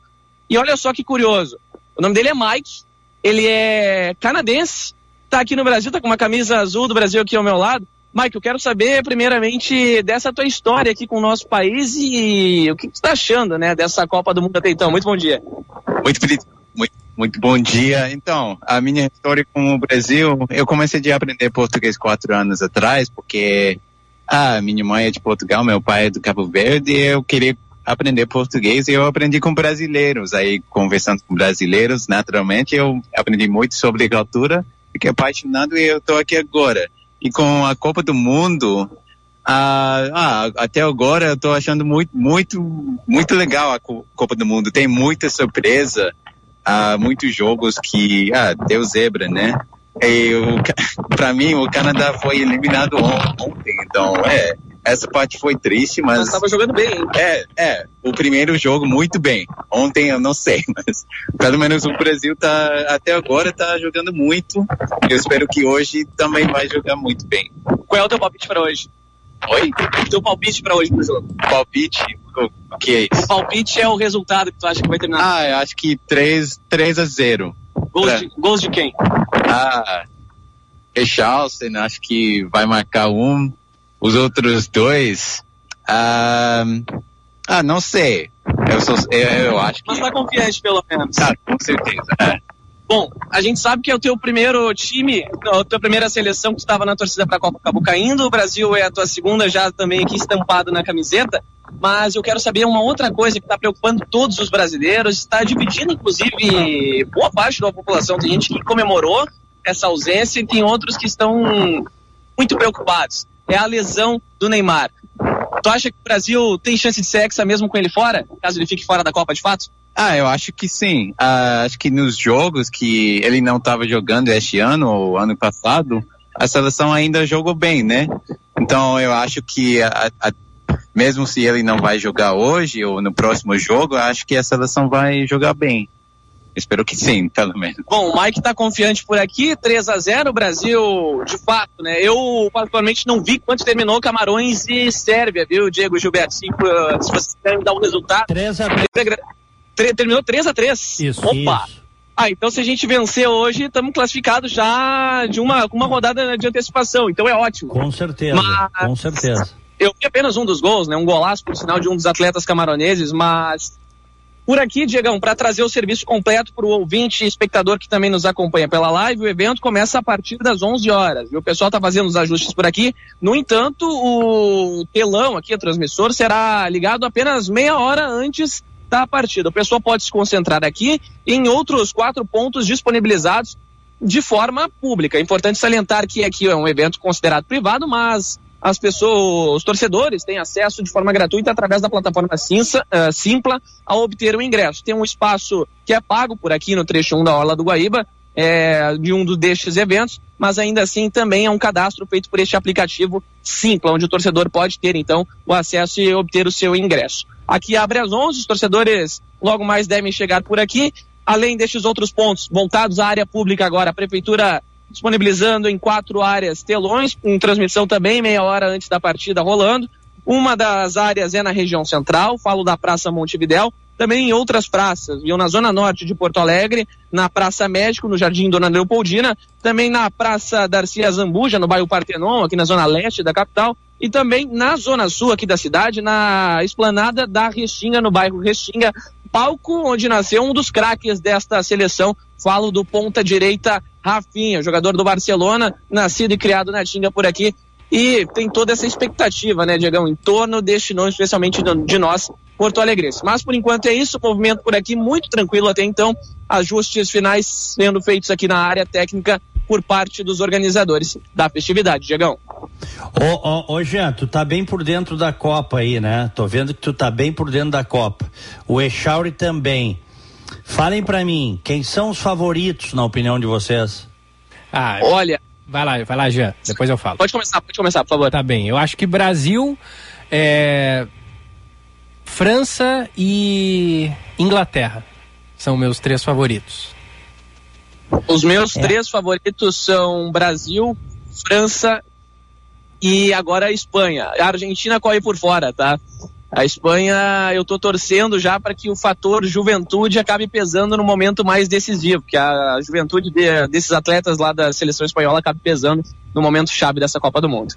E olha só que curioso. O nome dele é Mike, ele é canadense, tá aqui no Brasil, tá com uma camisa azul do Brasil aqui ao meu lado. Mike, eu quero saber primeiramente dessa tua história aqui com o nosso país e o que você está achando, né, dessa Copa do Mundo até então. Muito bom dia. Muito, muito, muito bom dia. Então, a minha história com o Brasil, eu comecei a aprender português quatro anos atrás, porque ah, minha mãe é de Portugal, meu pai é do Cabo Verde, e eu queria aprender português e eu aprendi com brasileiros. Aí, conversando com brasileiros, naturalmente, eu aprendi muito sobre cultura, fiquei apaixonado e eu estou aqui agora. E com a Copa do Mundo, ah, ah, até agora eu tô achando muito, muito, muito legal a Co- Copa do Mundo. Tem muita surpresa, ah, muitos jogos que, ah, deu zebra, né? E [laughs] pra mim, o Canadá foi eliminado on- ontem, então, é, essa parte foi triste, mas... Mas tava jogando bem, hein? É, é, o primeiro jogo muito bem. Ontem eu não sei, [laughs] mas pelo menos o Brasil tá, até agora tá jogando muito. Eu espero que hoje também vai jogar muito bem. Qual é o teu palpite para hoje? Oi? Teu palpite para hoje pro jogo? Palpite? O que é O isso? palpite é o resultado que tu acha que vai terminar. Ah, eu acho que 3, 3 a 0. gols, é. de, gols de quem? Ah, Richarlison, acho que vai marcar um. Os outros dois, ah, ah não sei. Eu, sou, eu, eu acho que. Mas tá confiante, pelo menos. Tá, com certeza. é. Bom, a gente sabe que é o teu primeiro time, a tua primeira seleção que estava na torcida para a Copa acabou caindo. O Brasil é a tua segunda, já também aqui estampado na camiseta. Mas eu quero saber uma outra coisa que está preocupando todos os brasileiros, está dividindo inclusive boa parte da população. Tem gente que comemorou essa ausência e tem outros que estão muito preocupados. É a lesão do Neymar. Tu acha que o Brasil tem chance de ser mesmo com ele fora, caso ele fique fora da Copa de fato? Ah, eu acho que sim. Ah, acho que nos jogos que ele não estava jogando este ano ou ano passado, a seleção ainda jogou bem, né? Então eu acho que a- a- mesmo se ele não vai jogar hoje ou no próximo jogo, acho que a seleção vai jogar bem. Espero que sim, [laughs] pelo menos. Bom, o Mike tá confiante por aqui, 3 a 0 Brasil, de fato, né? Eu, particularmente, não vi quanto terminou Camarões e Sérvia, viu, Diego Gilberto? Se, se vocês querem dar um resultado. 3 a 3. terminou 3 a 3 Isso. Opa! Ah, então se a gente vencer hoje, estamos classificados já de uma, com uma rodada de antecipação, então é ótimo. Com certeza, Mas- com certeza. Eu vi apenas um dos gols, né? Um golaço, por sinal, de um dos atletas camaroneses, mas Por aqui, Diegão, para trazer o serviço completo para o ouvinte e espectador que também nos acompanha pela live, o evento começa a partir das 11 horas. E o pessoal está fazendo os ajustes por aqui. No entanto, o telão aqui, o transmissor, será ligado apenas meia hora antes da partida. O pessoal pode se concentrar aqui em outros quatro pontos disponibilizados de forma pública. É importante salientar que aqui é um evento considerado privado, mas as pessoas, os torcedores têm acesso de forma gratuita através da plataforma uh, Simpla a obter o ingresso. Tem um espaço que é pago por aqui no trecho 1 da Orla do Guaíba, é, de um destes eventos, mas ainda assim também é um cadastro feito por este aplicativo Simpla, onde o torcedor pode ter então o acesso e obter o seu ingresso. Aqui abre às 11, os torcedores logo mais devem chegar por aqui. Além destes outros pontos, voltados à área pública agora, a prefeitura disponibilizando em quatro áreas telões, com transmissão também meia hora antes da partida rolando. Uma das áreas é na região central, falo da Praça Montevidéu, também em outras praças, viu? Na zona norte de Porto Alegre, na Praça Médico, no Jardim Dona Leopoldina, também na Praça Darcia Zambuja, no bairro Partenon, aqui na zona leste da capital, e também na zona sul aqui da cidade, na esplanada da Restinga, no bairro Restinga, palco onde nasceu um dos craques desta seleção. Falo do ponta direita Rafinha, jogador do Barcelona, nascido e criado na Tinga por aqui. E tem toda essa expectativa, né, Diegão, em torno deste nome, especialmente de nós, Porto Alegrense. Mas por enquanto é isso, movimento por aqui muito tranquilo até então, ajustes finais sendo feitos aqui na área técnica por parte dos organizadores da festividade, Diegão. Ô, ô, ô Jean, tu tá bem por dentro da Copa aí, né? Tô vendo que tu tá bem por dentro da Copa. O Echauri também. Falem para mim, quem são os favoritos, na opinião de vocês? Ah, olha. Vai lá, vai lá, Jean. Depois eu falo. Pode começar, pode começar, por favor. Tá bem. Eu acho que Brasil, é... França e Inglaterra são meus três favoritos. Os meus é. três favoritos são Brasil, França e agora a Espanha. A Argentina corre por fora, tá? A Espanha, eu tô torcendo já para que o fator juventude acabe pesando no momento mais decisivo, que a juventude de, desses atletas lá da seleção espanhola acabe pesando no momento chave dessa Copa do Mundo.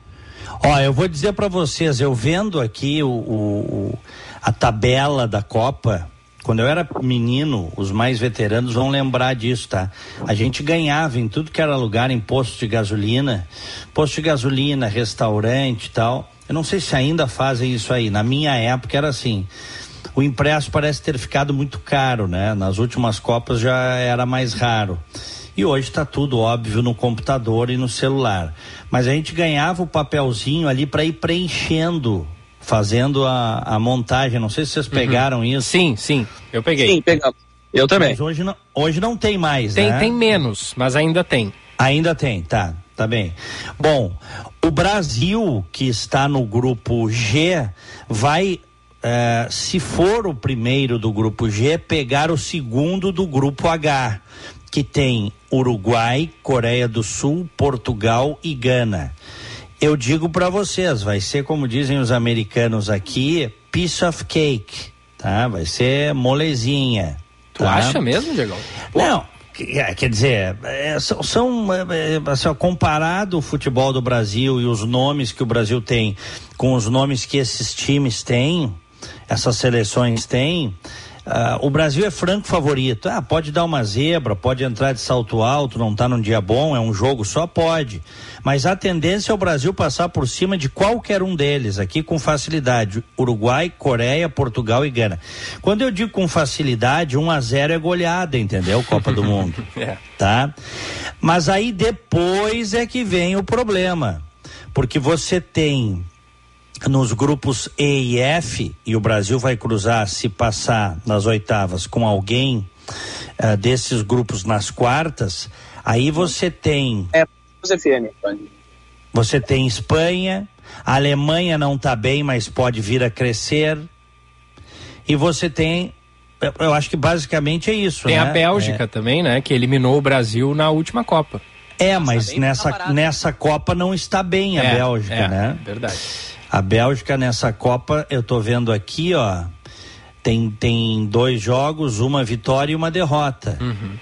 Ó, eu vou dizer para vocês, eu vendo aqui o, o, a tabela da Copa, quando eu era menino, os mais veteranos vão lembrar disso, tá? A gente ganhava em tudo que era lugar, em posto de gasolina, posto de gasolina, restaurante e tal. Eu não sei se ainda fazem isso aí. Na minha época era assim. O impresso parece ter ficado muito caro, né? Nas últimas Copas já era mais raro. E hoje está tudo óbvio no computador e no celular. Mas a gente ganhava o papelzinho ali para ir preenchendo, fazendo a, a montagem. Não sei se vocês uhum. pegaram uhum. isso. Sim, sim, eu peguei. Sim, pegamos. Eu também. Mas hoje não, hoje não tem mais, tem, né? Tem menos, mas ainda tem. Ainda tem, tá. Tá bem. Bom, o Brasil, que está no grupo G, vai, eh, se for o primeiro do grupo G, pegar o segundo do grupo H, que tem Uruguai, Coreia do Sul, Portugal e Gana. Eu digo para vocês, vai ser como dizem os americanos aqui, piece of cake, tá? Vai ser molezinha. Tu tá? acha mesmo, Diego? Não, é, quer dizer, é, são, são é, é, assim, comparado o futebol do Brasil e os nomes que o Brasil tem com os nomes que esses times têm, essas seleções têm, Uh, o Brasil é franco favorito. Ah, pode dar uma zebra, pode entrar de salto alto, não tá num dia bom, é um jogo só, pode. Mas a tendência é o Brasil passar por cima de qualquer um deles, aqui com facilidade. Uruguai, Coreia, Portugal e Gana. Quando eu digo com facilidade, 1 a 0 é goleada, entendeu? Copa do Mundo. [laughs] é. Tá? Mas aí depois é que vem o problema. Porque você tem nos grupos E e F, e o Brasil vai cruzar, se passar nas oitavas com alguém uh, desses grupos nas quartas, aí você tem. É. Você tem Espanha, a Alemanha não está bem, mas pode vir a crescer. E você tem eu acho que basicamente é isso. Tem né? a Bélgica é. também, né? Que eliminou o Brasil na última Copa. É, mas nessa, nessa Copa não está bem a é, Bélgica, é, né? Verdade. A Bélgica nessa Copa, eu tô vendo aqui, ó, tem, tem dois jogos, uma vitória e uma derrota. Uhum.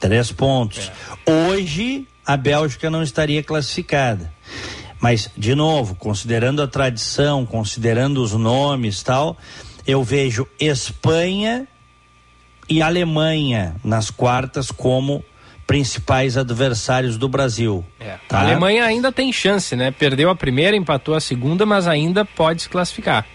Três pontos. É. Hoje, a Bélgica não estaria classificada. Mas, de novo, considerando a tradição, considerando os nomes tal, eu vejo Espanha e Alemanha nas quartas como principais adversários do Brasil. É. Tá? A Alemanha ainda tem chance, né? Perdeu a primeira, empatou a segunda, mas ainda pode se classificar.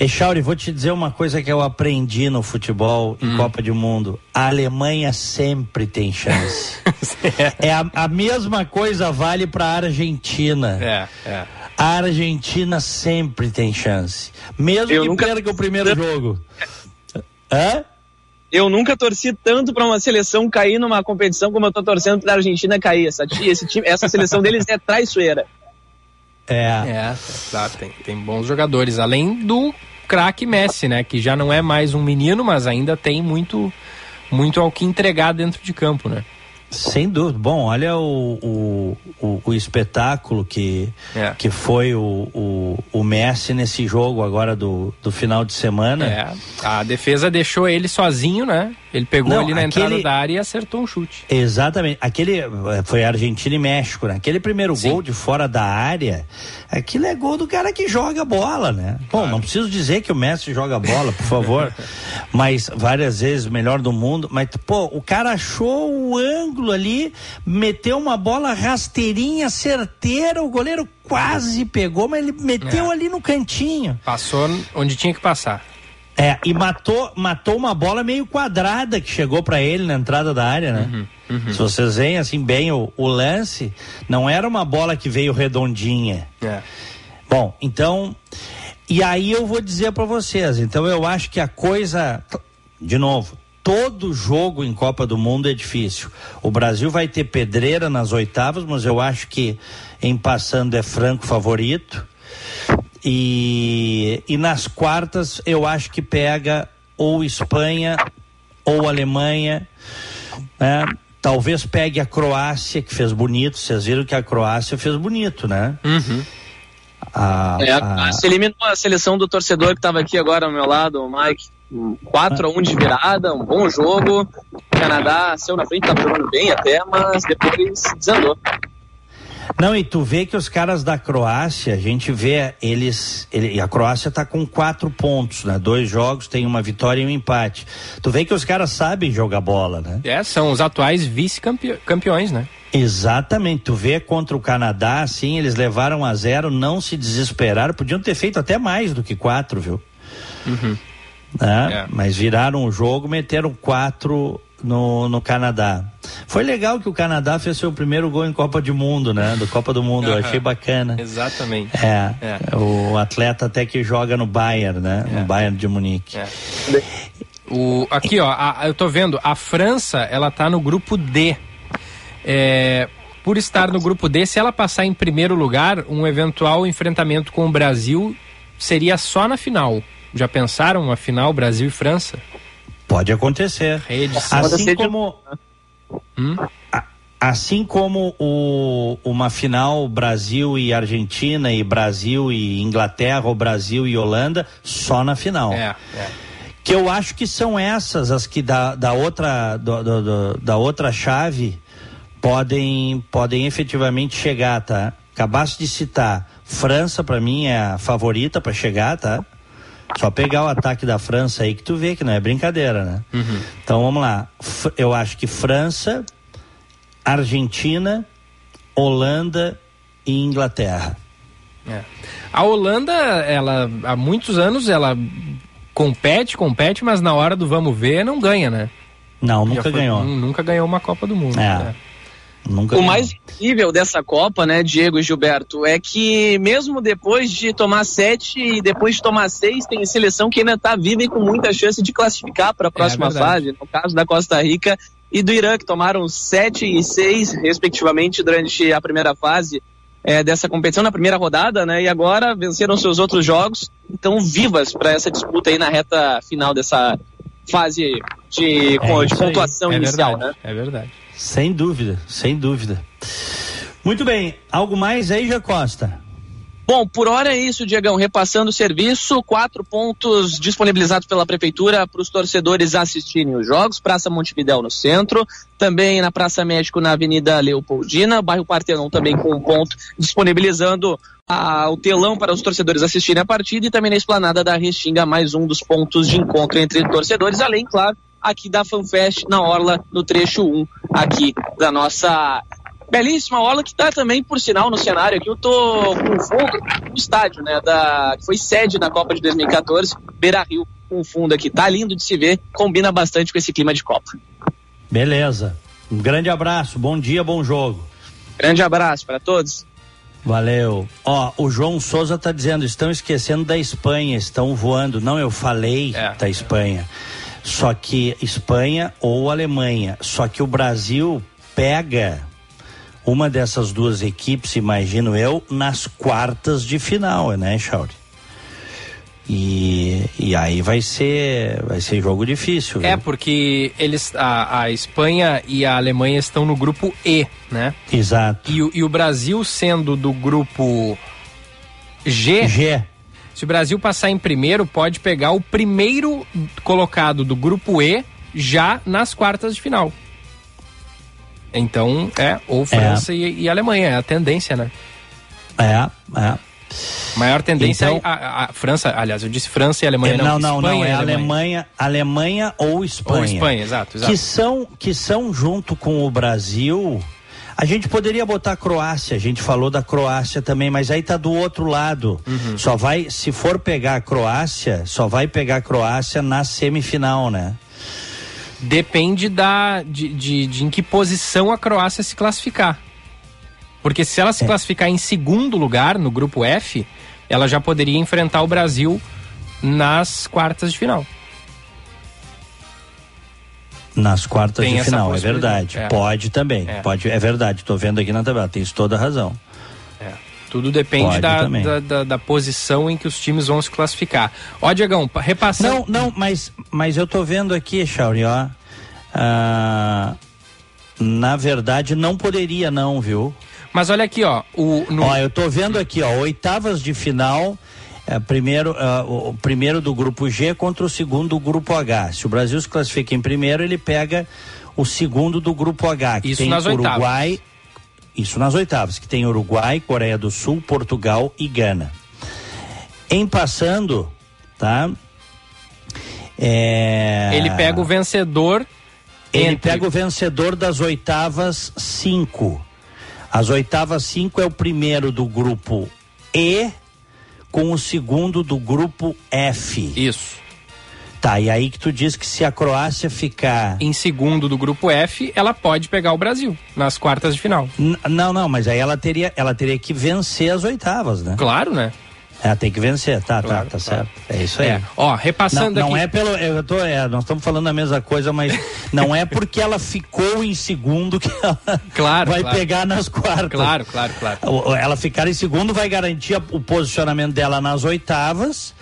Echauri, vou te dizer uma coisa que eu aprendi no futebol em Copa do Mundo. A Alemanha sempre tem chance. [laughs] é a, a mesma coisa vale para a Argentina. É, é. A Argentina sempre tem chance. Mesmo Eu que nunca- perca o primeiro [laughs] jogo. Hã? Eu nunca torci tanto pra uma seleção cair numa competição como eu tô torcendo pra Argentina cair. Essa, esse time, essa seleção deles é traiçoeira. É. É, claro, tem, tem bons jogadores. Além do craque Messi, né? Que já não é mais um menino, mas ainda tem muito, muito ao que entregar dentro de campo, né? Sem dúvida. Bom, olha o, o, o, o espetáculo que, É. que foi o, o, o Messi nesse jogo agora do, do final de semana. É, a defesa deixou ele sozinho, né? Ele pegou Não, ali na entrada aquele- da área e acertou um chute. Exatamente. Aquele eh, foi Argentina e México, né? Aquele primeiro Sim. gol de fora da área, aquilo é gol do cara que joga bola, né? Bom, não preciso dizer que o Messi joga bola, por favor, [laughs] mas várias vezes o melhor do mundo. Mas, pô, o cara achou o ângulo ali, meteu uma bola rasteirinha, certeira, o goleiro quase pegou, mas ele meteu É. ali no cantinho. Passou onde tinha que passar. É, e matou, matou uma bola meio quadrada que chegou pra ele na entrada da área, né? Se vocês veem assim bem o, o lance, não era uma bola que veio redondinha. É. Bom, então, e aí eu vou dizer pra vocês, então eu acho que a coisa, de novo, todo jogo em Copa do Mundo é difícil. O Brasil vai ter pedreira nas oitavas, mas eu acho que em passando é franco favorito. E, e nas quartas eu acho que pega ou Espanha ou Alemanha. né? Talvez pegue a Croácia, que fez bonito. Vocês viram que a Croácia fez bonito, né? A, É, a- a, se eliminou a seleção do torcedor que estava aqui agora ao meu lado, o Mike. Um 4 a 1 de virada, um bom jogo. O Canadá saiu na frente, estava jogando bem até, mas depois desandou. Não, e tu vê que os caras da Croácia, a gente vê eles. Ele, a Croácia tá com quatro pontos, né? Dois jogos, tem uma vitória e um empate. Tu vê que os caras sabem jogar bola, né? É, são os atuais vice-campeões, né? Exatamente, tu vê contra o Canadá, assim, eles levaram a zero, não se desesperaram, podiam ter feito até mais do que quatro, viu? Né? É. Mas viraram o jogo, meteram quatro no, no Canadá. Foi legal que o Canadá fez seu primeiro gol em Copa do Mundo, né? Do Copa do Mundo, eu achei bacana. Exatamente. É, É. o atleta até que joga no Bayern, né? É. No Bayern de Munique. O, aqui, ó, a- eu tô vendo, a França, ela tá no grupo D. É, por estar no grupo D, se ela passar em primeiro lugar, um eventual enfrentamento com o Brasil seria só na final. Já pensaram uma final Brasil e França? Pode acontecer. Reedição. Assim como, Hum? a- assim como o, uma final Brasil e Argentina e Brasil e Inglaterra ou Brasil e Holanda só na final. É, é. Que eu acho que são essas as que da, da outra do- do- do- da outra chave podem podem efetivamente chegar, tá? Acabaste de citar França para mim é a favorita para chegar, tá? Só pegar o ataque da França aí que tu vê que não é brincadeira, né? Então vamos lá. Eu acho que França, Argentina, Holanda e Inglaterra. É. A Holanda, ela há muitos anos ela compete, compete, mas na hora do vamos ver não ganha, né? Não, nunca foi- ganhou. nu- Nunca ganhou uma Copa do Mundo. É. né? Nunca O mais incrível dessa Copa, né, Diego e Gilberto, é que mesmo depois de tomar sete e depois de tomar seis, tem seleção que ainda está viva e com muita chance de classificar para a próxima verdade. fase. No caso da Costa Rica e do Irã, que tomaram sete e seis, respectivamente, durante a primeira fase eh, dessa competição, na primeira rodada, né? E agora venceram seus outros jogos, então vivas para essa disputa aí na reta final dessa fase de, É de pontuação É inicial, verdade, né? é verdade. Sem dúvida, sem dúvida. Muito bem, algo mais aí, Jacosta? Bom, por hora é isso, Diegão. Repassando o serviço, quatro pontos disponibilizados pela Prefeitura para os torcedores assistirem os jogos. Praça Montevidéu no centro, também na Praça Médico na Avenida Leopoldina, bairro Partenon também com um ponto disponibilizando a- o telão para os torcedores assistirem a partida e também na Esplanada da Restinga, mais um dos pontos de encontro entre torcedores, além, claro, aqui da FanFest na Orla, no trecho 1 aqui da nossa belíssima orla que está também, por sinal, no cenário aqui. Eu tô com fundo do estádio, né? Da, que foi sede da Copa de 2014, Beira Rio, com fundo aqui. Tá lindo de se ver, combina bastante com esse clima de Copa. Beleza. Um grande abraço, bom dia, bom jogo. Grande abraço para todos. Valeu. Ó, o João Souza tá dizendo, estão esquecendo da Espanha, estão voando. Não, eu falei É. da Espanha. Só que Espanha ou Alemanha. Só que o Brasil pega uma dessas duas equipes, imagino eu, nas quartas de final, né, Chauri? E, e aí vai ser vai ser jogo difícil. É, viu? porque eles, a, a Espanha e a Alemanha estão no grupo E, né? Exato. E, o- e o Brasil sendo do grupo G, G. se o Brasil passar em primeiro, pode pegar o primeiro colocado do grupo E já nas quartas de final. Então, é, ou França e, e Alemanha, é a tendência, né? É, é. Maior tendência Então- é a, a França, aliás, eu disse França e Alemanha, É, não, não, não, Espanha não, é Alemanha, Alemanha ou Espanha. Ou Espanha, exato, exato. Que são, que são junto com o Brasil. A gente poderia botar a Croácia, a gente falou da Croácia também, mas aí tá do outro lado. Uhum. Só vai, se for pegar a Croácia, só vai pegar a Croácia na semifinal, né? Depende da, de, de, de em que posição a Croácia se classificar. Porque se É. ela se classificar em segundo lugar no grupo F, ela já poderia enfrentar o Brasil nas quartas de final. Nas quartas Tem de final, é verdade. é. Pode também, É. pode, é verdade. Tô vendo aqui na tabela, tem toda a razão. Tudo depende da, da, da- da posição em que os times vão se classificar. Ó, Diegão, pa- repassando. Não, não, mas, mas eu tô vendo aqui, Chauri, ó. ah, na verdade, não poderia, não, viu? Mas olha aqui, ó. O, no- Ó, eu tô vendo aqui, ó, oitavas de final. É, primeiro, ah, o, primeiro do grupo G contra o segundo do grupo H. Se o Brasil se classifica em primeiro, ele pega o segundo do grupo H, que Isso tem nas oitavas. Uruguai. Isso nas oitavas, que tem Uruguai, Coreia do Sul, Portugal e Gana. Em passando, tá? É... Ele pega o vencedor. Ele entre- pega o vencedor das oitavas cinco. As oitavas cinco é o primeiro do grupo E com o segundo do grupo F. Isso. Tá, e aí que tu diz que se a Croácia ficar. Em segundo do grupo F, ela pode pegar o Brasil nas quartas de final. N- Não, não, mas aí ela teria, ela teria que vencer as oitavas, né? Claro, né? Ela tem que vencer, tá, Claro, tá, tá claro. certo. É isso aí. É. Ó, repassando não, não aqui. é pelo. Eu tô, é, nós estamos falando a mesma coisa, mas [laughs] não é porque ela ficou em segundo que ela Claro, vai claro. pegar nas quartas. Claro, claro, claro. Ela ficar em segundo vai garantir o posicionamento dela nas oitavas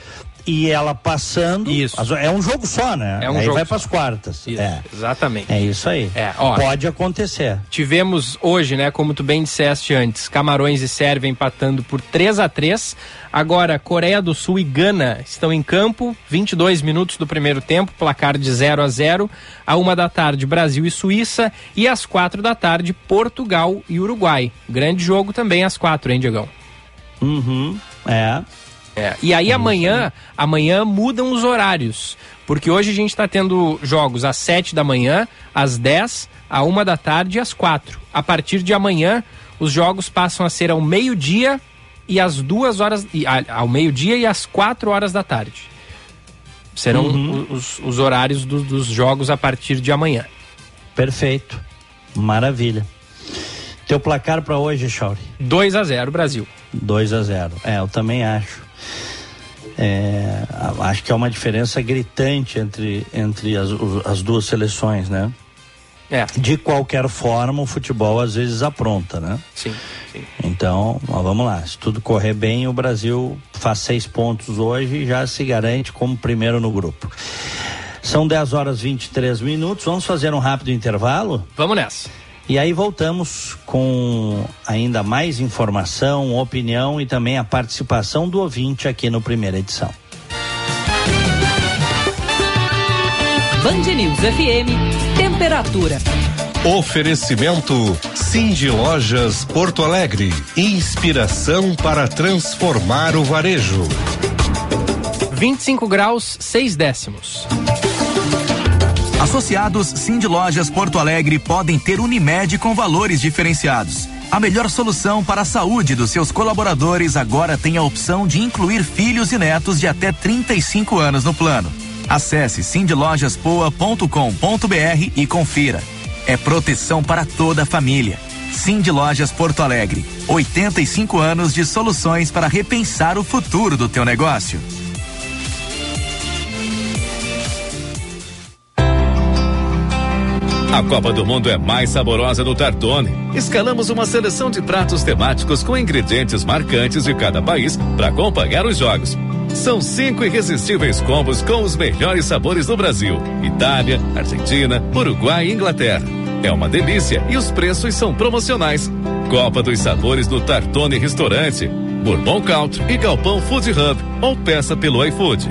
e ela passando. Isso. As- É um jogo só, né? É um aí jogo vai para as quartas. Isso, É. exatamente. É isso aí. É, ó. Pode acontecer. Tivemos hoje, né, como tu bem disseste antes, Camarões e Sérvia empatando por 3 a 3 Agora, Coreia do Sul e Gana estão em campo, 22 minutos do primeiro tempo, placar de 0 a 0 À uma da tarde, Brasil e Suíça. E às quatro da tarde, Portugal e Uruguai. Grande jogo também às quatro, hein, Diegão? Uhum. É. É, E aí amanhã, amanhã mudam os horários. Porque hoje a gente está tendo jogos às 7 da manhã, às 10, à 1 da tarde e às 4. A partir de amanhã, os jogos passam a ser ao meio-dia e às duas horas. E, a- ao meio-dia e às 4 horas da tarde. Serão Uhum. os, os horários do- dos jogos a partir de amanhã. Perfeito. Maravilha. Teu placar para hoje, Chauri? 2 a 0 Brasil. 2 a 0 É, eu também acho. É, acho que é uma diferença gritante entre, entre as, as duas seleções, né? É. De qualquer forma, o futebol às vezes apronta, né? Sim, sim. Então, vamos lá. Se tudo correr bem, o Brasil faz seis pontos hoje e já se garante como primeiro no grupo. São 10 horas e 23 minutos. Vamos fazer um rápido intervalo? Vamos nessa. E aí voltamos com ainda mais informação, opinião e também a participação do ouvinte aqui no primeira edição. Band News FM, temperatura. Oferecimento Cindy Lojas Porto Alegre. Inspiração para transformar o varejo. 25 graus, 6 décimos. Associados Cindy Lojas Porto Alegre podem ter Unimed com valores diferenciados. A melhor solução para a saúde dos seus colaboradores agora tem a opção de incluir filhos e netos de até 35 anos no plano. Acesse cindylojaspoa.com.br e confira. É proteção para toda a família. Cindy Lojas Porto Alegre. 85 anos de soluções para repensar o futuro do teu negócio. A Copa do Mundo é mais saborosa no Tartone. Escalamos uma seleção de pratos temáticos com ingredientes marcantes de cada país para acompanhar os jogos. São cinco irresistíveis combos com os melhores sabores do Brasil: Itália, Argentina, Uruguai e Inglaterra. É uma delícia e os preços são promocionais. Copa dos Sabores no Tartone Restaurante, Bourbon Country e Galpão Food Hub ou peça pelo iFood.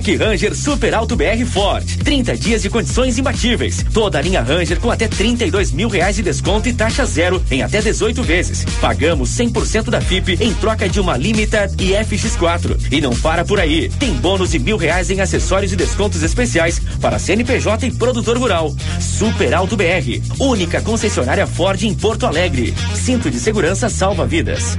Black Ranger Super Alto BR Ford. 30 dias de condições imbatíveis. Toda a linha Ranger com até 32 mil reais de desconto e taxa zero em até 18 vezes. Pagamos 100% da FIP em troca de uma Limited e FX4. E não para por aí. Tem bônus de mil reais em acessórios e descontos especiais para CNPJ e produtor rural. Super Alto BR. Única concessionária Ford em Porto Alegre. Cinto de segurança salva vidas.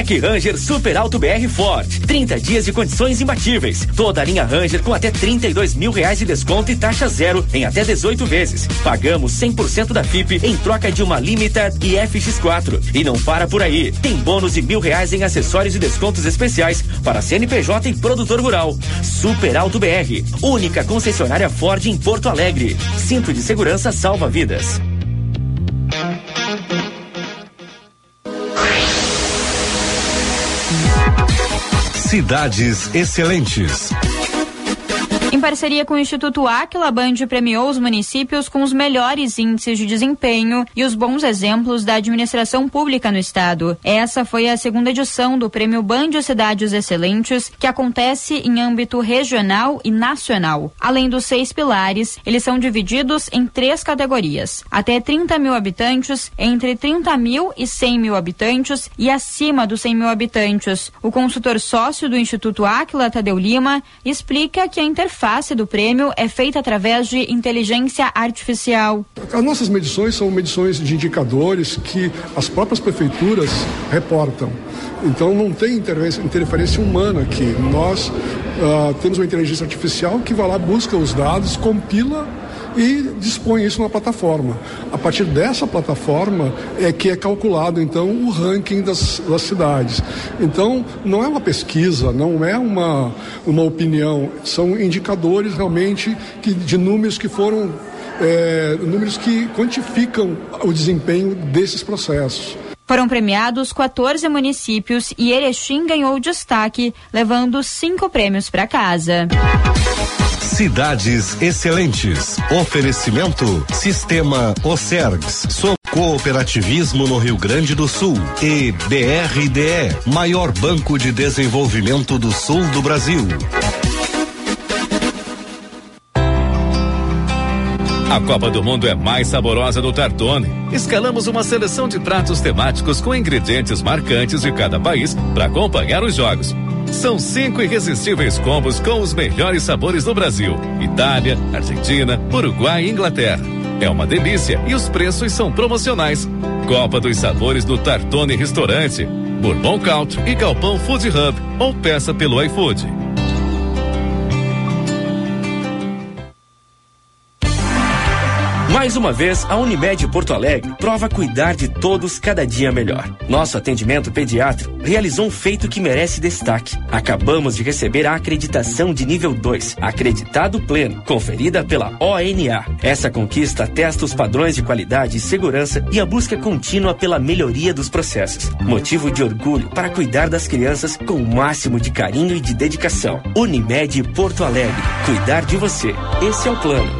Black Ranger Super Alto BR Ford. 30 dias de condições imbatíveis. Toda a linha Ranger com até 32 mil reais de desconto e taxa zero em até 18 vezes. Pagamos 100% da FIP em troca de uma Limited e FX4. E não para por aí. Tem bônus de mil reais em acessórios e descontos especiais para CNPJ e produtor rural. Super Alto BR. Única concessionária Ford em Porto Alegre. Cinto de segurança salva vidas. Cidades Excelentes. Em parceria com o Instituto Aquila, a Band premiou os municípios com os melhores índices de desempenho e os bons exemplos da administração pública no estado. Essa foi a segunda edição do Prêmio Band Cidades Excelentes, que acontece em âmbito regional e nacional. Além dos seis pilares, eles são divididos em três categorias: até 30 mil habitantes, entre 30 mil e 100 mil habitantes e acima dos 100 mil habitantes. O consultor sócio do Instituto Aquila, Tadeu Lima, explica que a interface interface do prêmio é feita através de inteligência artificial. As nossas medições são medições de indicadores que as próprias prefeituras reportam. Então não tem interferência humana aqui. Nós uh, temos uma inteligência artificial que vai lá, busca os dados, compila e dispõe isso numa plataforma. A partir dessa plataforma é que é calculado então o ranking das, das cidades. Então não é uma pesquisa, não é uma, uma opinião, são indicadores realmente que, de números que foram é, números que quantificam o desempenho desses processos. Foram premiados 14 municípios e Erechim ganhou destaque, levando cinco prêmios para casa. Cidades Excelentes. Oferecimento Sistema Ocergs. So Cooperativismo no Rio Grande do Sul e BRDE, maior banco de desenvolvimento do sul do Brasil. A Copa do Mundo é mais saborosa no Tartone. Escalamos uma seleção de pratos temáticos com ingredientes marcantes de cada país para acompanhar os jogos. São cinco irresistíveis combos com os melhores sabores do Brasil: Itália, Argentina, Uruguai e Inglaterra. É uma delícia e os preços são promocionais. Copa dos Sabores do Tartone Restaurante, Bourbon Country e Galpão Food Hub ou peça pelo iFood. Mais uma vez, a Unimed Porto Alegre prova cuidar de todos cada dia melhor. Nosso atendimento pediátrico realizou um feito que merece destaque. Acabamos de receber a acreditação de nível 2, acreditado pleno, conferida pela ONA. Essa conquista atesta os padrões de qualidade e segurança e a busca contínua pela melhoria dos processos. Motivo de orgulho para cuidar das crianças com o máximo de carinho e de dedicação. Unimed Porto Alegre. Cuidar de você. Esse é o plano.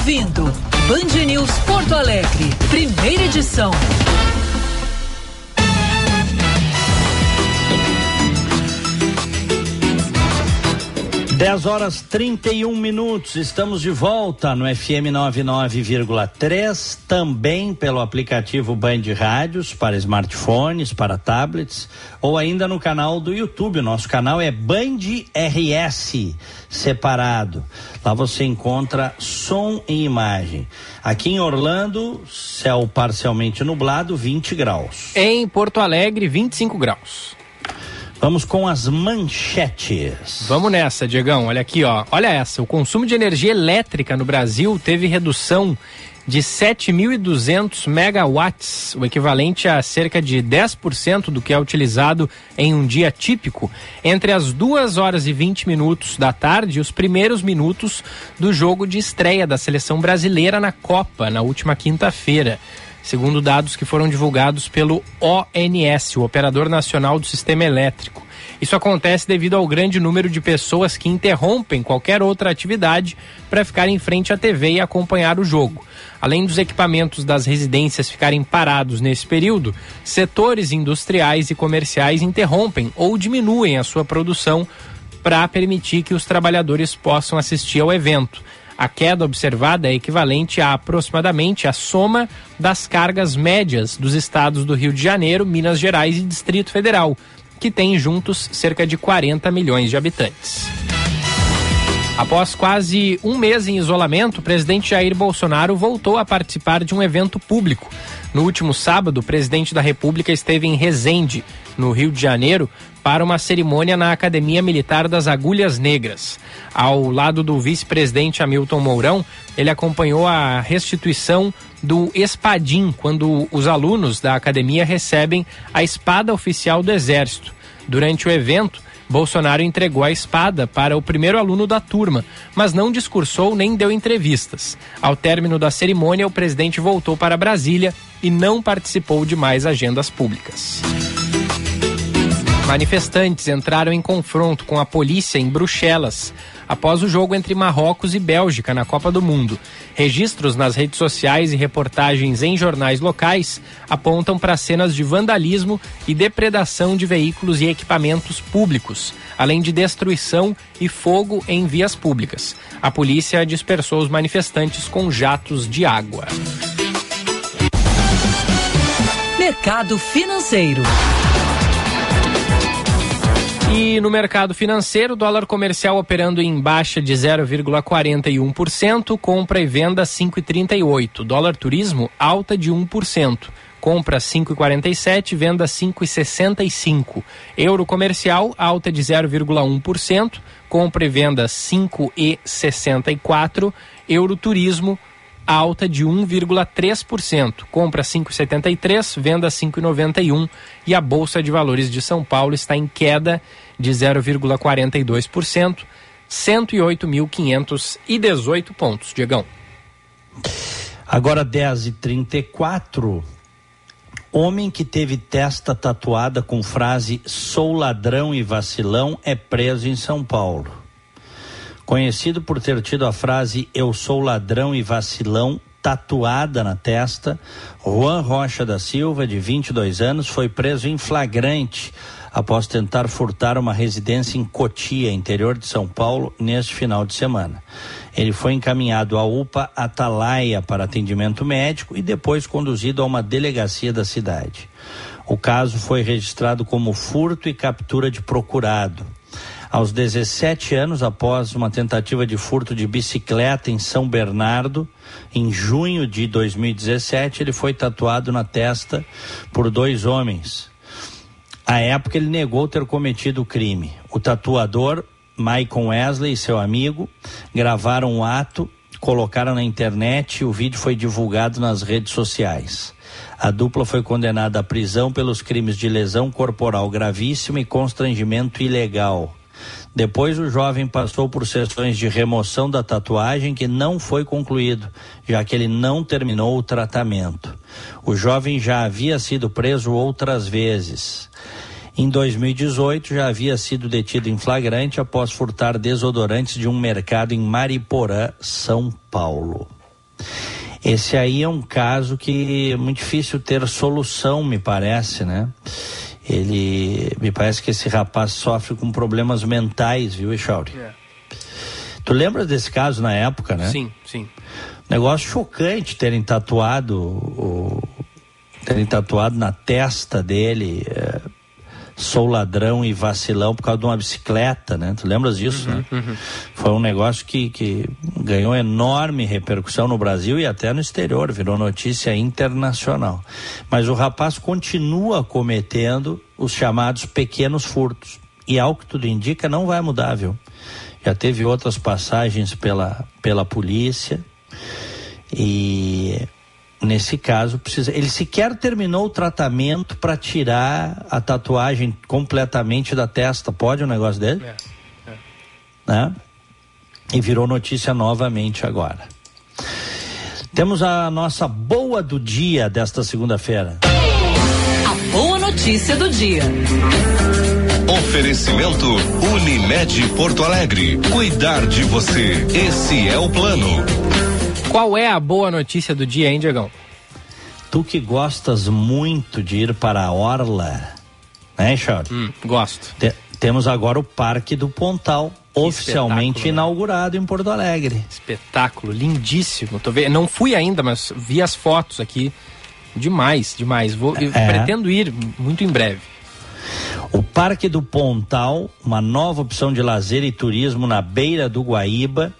ouvindo Band News Porto Alegre, primeira edição. Dez horas 31 minutos, estamos de volta no FM 99,3, também pelo aplicativo Band Rádios para smartphones, para tablets, ou ainda no canal do YouTube. Nosso canal é Band RS, separado. Lá você encontra som e imagem. Aqui em Orlando, céu parcialmente nublado, 20 graus. Em Porto Alegre, 25 graus. Vamos com as manchetes. Vamos nessa, Diegão. Olha aqui, ó. Olha essa. O consumo de energia elétrica no Brasil teve redução de 7.200 megawatts, o equivalente a cerca de 10% do que é utilizado em um dia típico, entre as 2 horas e 20 minutos da tarde e os primeiros minutos do jogo de estreia da seleção brasileira na Copa, na última quinta-feira segundo dados que foram divulgados pelo ONS, o Operador Nacional do Sistema Elétrico. Isso acontece devido ao grande número de pessoas que interrompem qualquer outra atividade para ficar em frente à TV e acompanhar o jogo. Além dos equipamentos das residências ficarem parados nesse período, setores industriais e comerciais interrompem ou diminuem a sua produção para permitir que os trabalhadores possam assistir ao evento. A queda observada é equivalente a aproximadamente a soma das cargas médias dos estados do Rio de Janeiro, Minas Gerais e Distrito Federal, que têm juntos cerca de 40 milhões de habitantes. Após quase um mês em isolamento, o presidente Jair Bolsonaro voltou a participar de um evento público. No último sábado, o presidente da República esteve em Resende, no Rio de Janeiro, para uma cerimônia na Academia Militar das Agulhas Negras. Ao lado do vice-presidente Hamilton Mourão, ele acompanhou a restituição do espadim, quando os alunos da academia recebem a espada oficial do Exército. Durante o evento, Bolsonaro entregou a espada para o primeiro aluno da turma, mas não discursou nem deu entrevistas. Ao término da cerimônia, o presidente voltou para Brasília e não participou de mais agendas públicas. Manifestantes entraram em confronto com a polícia em Bruxelas após o jogo entre Marrocos e Bélgica na Copa do Mundo. Registros nas redes sociais e reportagens em jornais locais apontam para cenas de vandalismo e depredação de veículos e equipamentos públicos, além de destruição e fogo em vias públicas. A polícia dispersou os manifestantes com jatos de água. Mercado Financeiro. E no mercado financeiro, dólar comercial operando em baixa de 0,41%, compra e venda 5,38. Dólar turismo alta de 1%. compra 5,47, venda 5,65. Euro comercial, alta de 0,1%, compra e venda 5,64. Euro turismo, alta de 1,3%, compra 5,73, venda 5,91 e a Bolsa de Valores de São Paulo está em queda de 0,42%, 108.518 pontos. Diegão. Agora 10 e 34 Homem que teve testa tatuada com frase sou ladrão e vacilão é preso em São Paulo. Conhecido por ter tido a frase eu sou ladrão e vacilão tatuada na testa, Juan Rocha da Silva, de 22 anos, foi preso em flagrante após tentar furtar uma residência em Cotia, interior de São Paulo, neste final de semana. Ele foi encaminhado à UPA Atalaia para atendimento médico e depois conduzido a uma delegacia da cidade. O caso foi registrado como furto e captura de procurado. Aos 17 anos, após uma tentativa de furto de bicicleta em São Bernardo, em junho de 2017, ele foi tatuado na testa por dois homens. À época, ele negou ter cometido o crime. O tatuador Michael Wesley e seu amigo gravaram o ato, colocaram na internet e o vídeo foi divulgado nas redes sociais. A dupla foi condenada à prisão pelos crimes de lesão corporal gravíssima e constrangimento ilegal. Depois o jovem passou por sessões de remoção da tatuagem que não foi concluído, já que ele não terminou o tratamento. O jovem já havia sido preso outras vezes. Em 2018, já havia sido detido em flagrante após furtar desodorantes de um mercado em Mariporã, São Paulo. Esse aí é um caso que é muito difícil ter solução, me parece, né? Ele, me parece que esse rapaz sofre com problemas mentais, viu, Echauri? É. Tu lembra desse caso na época, né? Sim, sim. Negócio chocante terem tatuado, o, terem tatuado na testa dele. É, sou ladrão e vacilão por causa de uma bicicleta, né? Tu lembras disso, uhum, né? Uhum. Foi um negócio que, que ganhou enorme repercussão no Brasil e até no exterior, virou notícia internacional. Mas o rapaz continua cometendo os chamados pequenos furtos. E ao que tudo indica, não vai mudar, viu? Já teve outras passagens pela, pela polícia e Nesse caso, precisa. Ele sequer terminou o tratamento para tirar a tatuagem completamente da testa. Pode um negócio dele? É, é. Né? E virou notícia novamente agora. Temos a nossa boa do dia desta segunda-feira. A boa notícia do dia. Oferecimento Unimed Porto Alegre. Cuidar de você. Esse é o plano. Qual é a boa notícia do dia, hein, Diegão? Tu que gostas muito de ir para a Orla, né, Charles? Hum, gosto. Te, temos agora o Parque do Pontal, que oficialmente né? inaugurado em Porto Alegre. Espetáculo, lindíssimo. Tô vendo, não fui ainda, mas vi as fotos aqui. Demais, demais. Vou, é. pretendo ir muito em breve. O Parque do Pontal, uma nova opção de lazer e turismo na beira do Guaíba,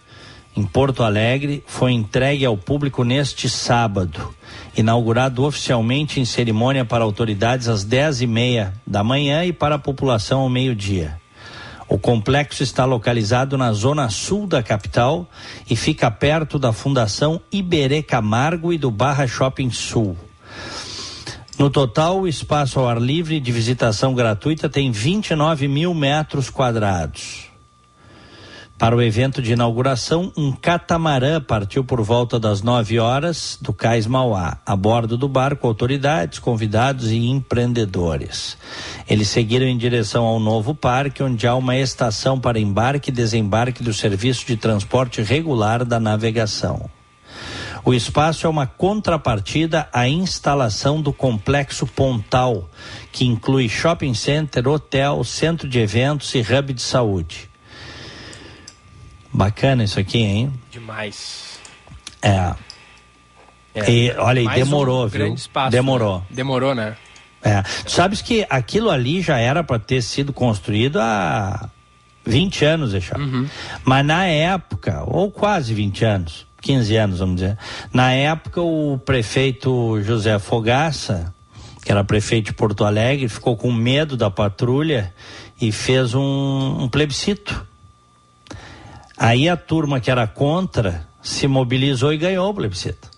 em Porto Alegre, foi entregue ao público neste sábado, inaugurado oficialmente em cerimônia para autoridades às dez e meia da manhã e para a população ao meio-dia. O complexo está localizado na zona sul da capital e fica perto da Fundação Iberê Camargo e do Barra Shopping Sul. No total, o espaço ao ar livre de visitação gratuita tem 29 mil metros quadrados. Para o evento de inauguração, um catamarã partiu por volta das 9 horas do Cais Mauá. A bordo do barco, autoridades, convidados e empreendedores. Eles seguiram em direção ao novo parque, onde há uma estação para embarque e desembarque do serviço de transporte regular da navegação. O espaço é uma contrapartida à instalação do complexo Pontal, que inclui shopping center, hotel, centro de eventos e hub de saúde. Bacana isso aqui, hein? Demais. É. é e, olha, e demorou, um viu? Espaço, demorou. Né? Demorou, né? É. Tu sabes que aquilo ali já era para ter sido construído há 20 anos, deixa. Uhum. Mas na época, ou quase 20 anos, 15 anos, vamos dizer. Na época, o prefeito José Fogaça, que era prefeito de Porto Alegre, ficou com medo da patrulha e fez um, um plebiscito. Aí a turma que era contra se mobilizou e ganhou o plebiscito.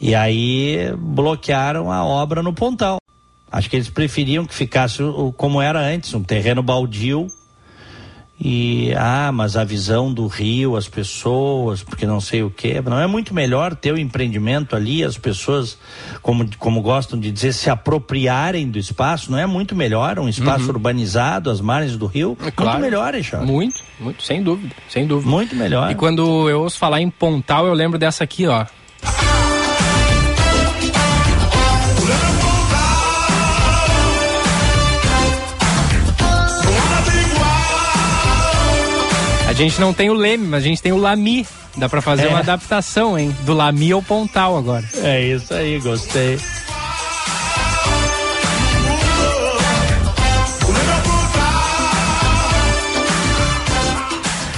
E aí bloquearam a obra no Pontal. Acho que eles preferiam que ficasse como era antes, um terreno baldio. E, ah, mas a visão do rio, as pessoas, porque não sei o quê. Não é muito melhor ter o empreendimento ali, as pessoas, como, como gostam de dizer, se apropriarem do espaço? Não é muito melhor um espaço Uhum. urbanizado, às margens do rio? claro. Muito melhor, Eixão. Muito, muito, sem dúvida, sem dúvida. Muito melhor. E quando eu ouço falar em Pontal, eu lembro dessa aqui, ó. Gente não tem o Leme, mas a gente tem o Lami. Dá pra fazer É. uma adaptação, hein? Do Lami ao Pontal agora. É isso aí, gostei.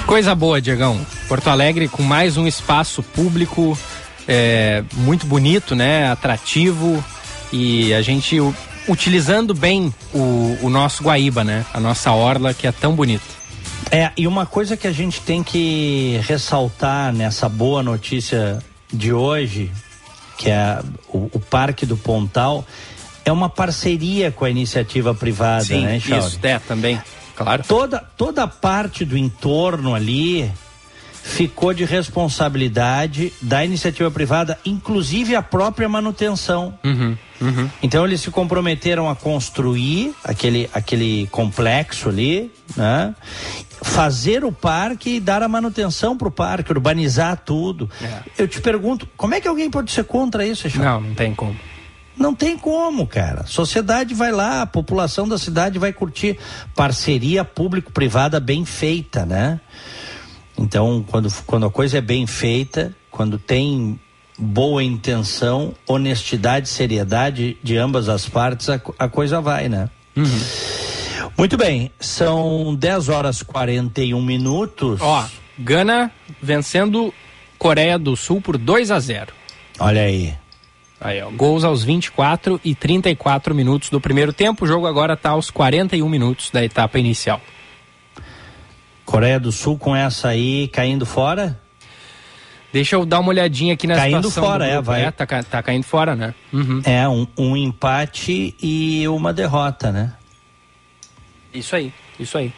Coisa boa, Diegão. Porto Alegre com mais um espaço público é, muito bonito, né? Atrativo e a gente utilizando bem o, o nosso Guaíba, né? A nossa orla que é tão bonita. É, e uma coisa que a gente tem que ressaltar nessa boa notícia de hoje, que é o, o Parque do Pontal, é uma parceria com a iniciativa privada, Sim, né, Chauri? isso, é, também, claro. Toda, toda a parte do entorno ali ficou de responsabilidade da iniciativa privada, inclusive a própria manutenção. Uhum, uhum. Então eles se comprometeram a construir aquele, aquele complexo ali, né? Fazer o parque e dar a manutenção para o parque, urbanizar tudo. Eu te pergunto, como é que alguém pode ser contra isso, Eixão? Não, não tem como. Não tem como, cara. Sociedade vai lá, a população da cidade vai curtir parceria público-privada bem feita, né? Então, quando, quando a coisa é bem feita, quando tem boa intenção, honestidade, seriedade de ambas as partes, a, a coisa vai, né? Muito bem, são 10 horas 41 minutos. Ó, Gana vencendo Coreia do Sul por 2 a 0. Olha aí. Aí, ó, gols aos 24 e 34 minutos do primeiro tempo. O jogo agora tá aos 41 minutos da etapa inicial. Coreia do Sul com essa aí caindo fora? Deixa eu dar uma olhadinha aqui na Caindo situação fora, do é, vai. É, tá, tá caindo fora, né? Uhum. É, um, um empate e uma derrota, né? Isso aí, isso aí.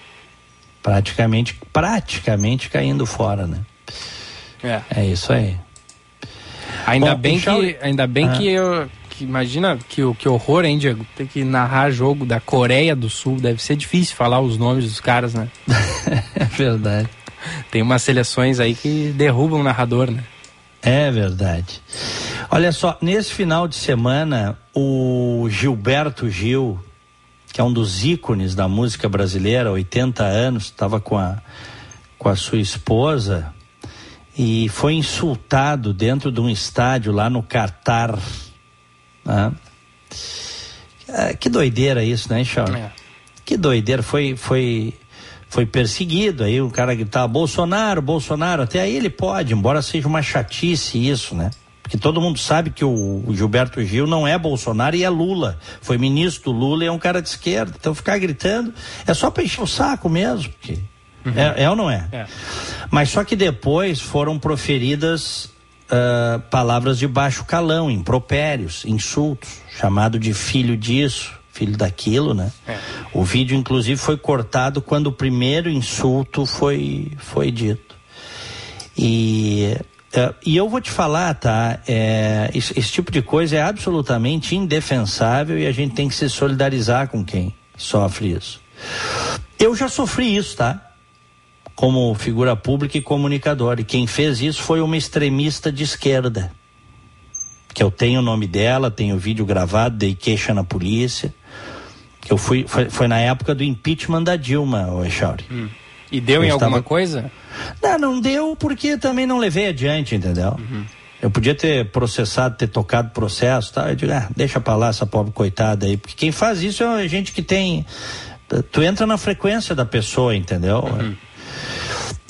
Praticamente, praticamente caindo fora, né? É. É isso aí. Ainda Bom, bem que, ainda bem Ah. que eu imagina que, o- que horror, hein, Diego? Ter que narrar jogo da Coreia do Sul. Deve ser difícil falar os nomes dos caras, né? [laughs] É verdade. Tem umas seleções aí que derrubam o narrador, né? É verdade. Olha só, nesse final de semana, o Gilberto Gil, que é um dos ícones da música brasileira, 80 anos, estava com a, com a sua esposa e foi insultado dentro de um estádio lá no Catar. Né? Ah, que doideira isso, né, Shaw? É. Que doideira, foi, foi, foi perseguido, aí o cara gritava Bolsonaro, Bolsonaro, até aí ele pode, embora seja uma chatice isso, né? Porque todo mundo sabe que o, o Gilberto Gil não é Bolsonaro e é Lula. Foi ministro do Lula e é um cara de esquerda. Então ficar gritando é só pra encher o saco mesmo, porque é, é ou não é? É. Mas só que depois foram proferidas ah, palavras de baixo calão, impropérios, insultos, chamado de filho disso, filho daquilo, né? O vídeo, inclusive, foi cortado quando o primeiro insulto foi, foi dito. E, eh, e eu vou te falar, tá? É, esse, esse tipo de coisa é absolutamente indefensável e a gente tem que se solidarizar com quem sofre isso. Eu já sofri isso, tá? Como figura pública e comunicador. E quem fez isso foi uma extremista de esquerda. Que eu tenho o nome dela, tenho o vídeo gravado, dei queixa na polícia. Que eu fui, foi, foi na época do impeachment da Dilma, o Echauri. E deu Eu em alguma estava- coisa? Não, não deu porque também não levei adiante, entendeu? Eu podia ter processado, ter tocado processo, tá? Eu digo, ah, deixa pra lá essa pobre coitada aí, porque quem faz isso é gente que tem. Tu entra na frequência da pessoa, entendeu?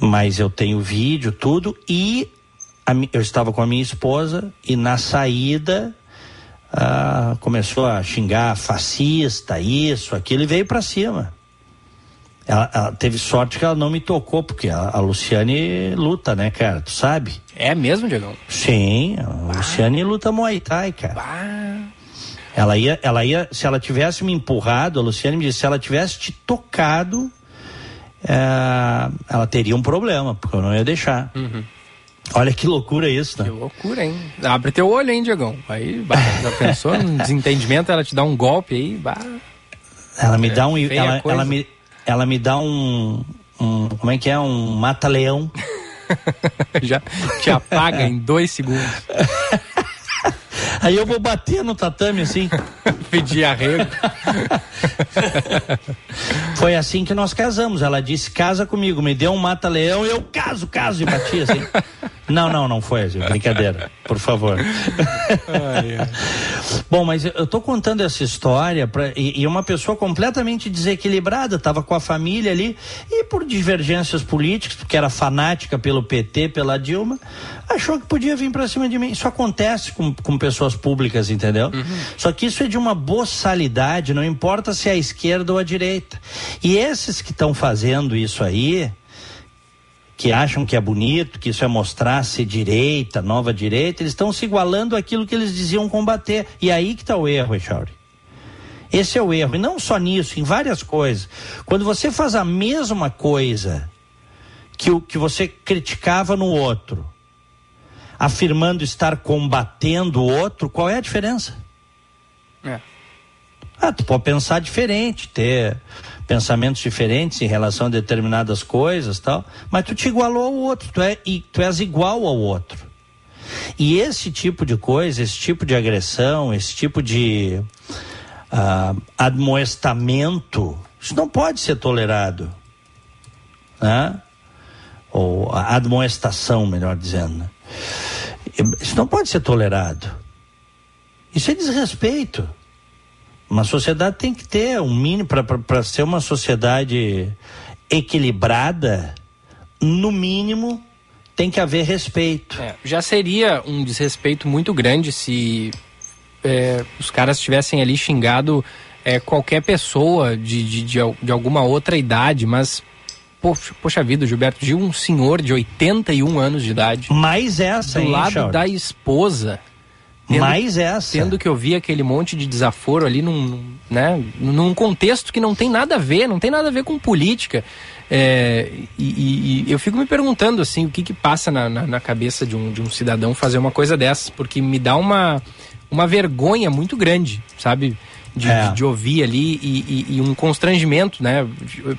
Mas eu tenho vídeo, tudo, e a eu estava com a minha esposa e na saída ah, começou a xingar fascista, isso, aquilo, e veio pra cima. Ela, ela teve sorte que ela não me tocou, porque a, a Luciane luta, né, cara? Tu sabe? É mesmo, Diegão? Sim, a Luciane luta Muay Thai, cara. Ela ia, ela ia, se ela tivesse me empurrado, a Luciane me disse, se ela tivesse te tocado, eh, ela teria um problema, porque eu não ia deixar. Uhum. Olha que loucura isso, né? Que loucura, hein? Abre teu olho, hein, Diegão? Aí, bah, já pensou num [laughs] desentendimento, ela te dá um golpe aí, bah. Ela me dá um, É ela, ela me, ela me dá um, um, como é que é, um mata-leão. [laughs] já te apaga em dois segundos. [laughs] Aí eu vou bater no tatame assim. [laughs] Pedir arrego. [laughs] Foi assim que nós casamos. Ela disse: casa comigo, me deu um mata-leão, eu caso, caso, e bati assim. [laughs] Não, não, não foi assim, brincadeira, por favor. Bom, mas eu- tô contando essa história pra, e, e uma pessoa completamente desequilibrada, estava com a família ali e por divergências políticas, porque era fanática pelo PT, pela Dilma, achou que podia vir para cima de mim. Isso acontece com, com pessoas públicas, entendeu? Só que isso é de uma boçalidade, não importa se é a esquerda ou a direita. E esses que estão fazendo isso aí, que acham que é bonito, que isso é mostrar ser direita, nova direita, eles estão se igualando àquilo que eles diziam combater. E aí que está o erro, Echauri. Esse é o erro. E não só nisso, em várias coisas. Quando você faz a mesma coisa que o que você criticava no outro, afirmando estar combatendo o outro, qual é a diferença? É. Ah, tu pode pensar diferente, ter pensamentos diferentes em relação a determinadas coisas tal, mas tu te igualou ao outro, tu, é, tu és igual ao outro. E esse tipo de coisa, esse tipo de agressão, esse tipo de ah, admoestamento, isso não pode ser tolerado. Né? Ou admoestação, melhor dizendo. né? Isso não pode ser tolerado. Isso é desrespeito. Uma sociedade tem que ter um mínimo para ser uma sociedade equilibrada, no mínimo tem que haver respeito. É, já seria um desrespeito muito grande se é, os caras tivessem ali xingado é, qualquer pessoa de, de, de, de alguma outra idade, mas poxa, poxa vida, Gilberto Gil, um senhor de 81 anos de idade. Mais essa, Do hein, lado Chauri? da esposa. Mais essa. Tendo que eu vi aquele monte de desaforo ali num, né, num contexto que não tem nada a ver, não tem nada a ver com política. É, e, e- e eu fico me perguntando assim, o que que passa na, na, na cabeça de um, de um cidadão fazer uma coisa dessas, porque me dá uma, uma vergonha muito grande, sabe? De, É. de- de ouvir ali e, e- e um constrangimento, né?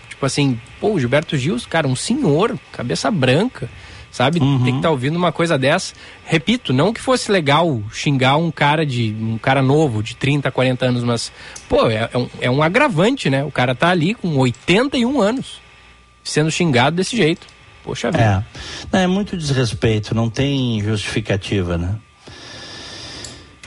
Tipo assim, pô, o Gilberto Gil, cara, um senhor, cabeça branca, sabe? Tem que estar ouvindo uma coisa dessa. Repito, não que fosse legal xingar um cara de um cara novo, de 30, 40 anos, mas, pô, é, é um, é um agravante, né? O cara tá ali com 81 anos, sendo xingado desse jeito. Poxa vida. É. Não, é muito desrespeito, não tem justificativa, né?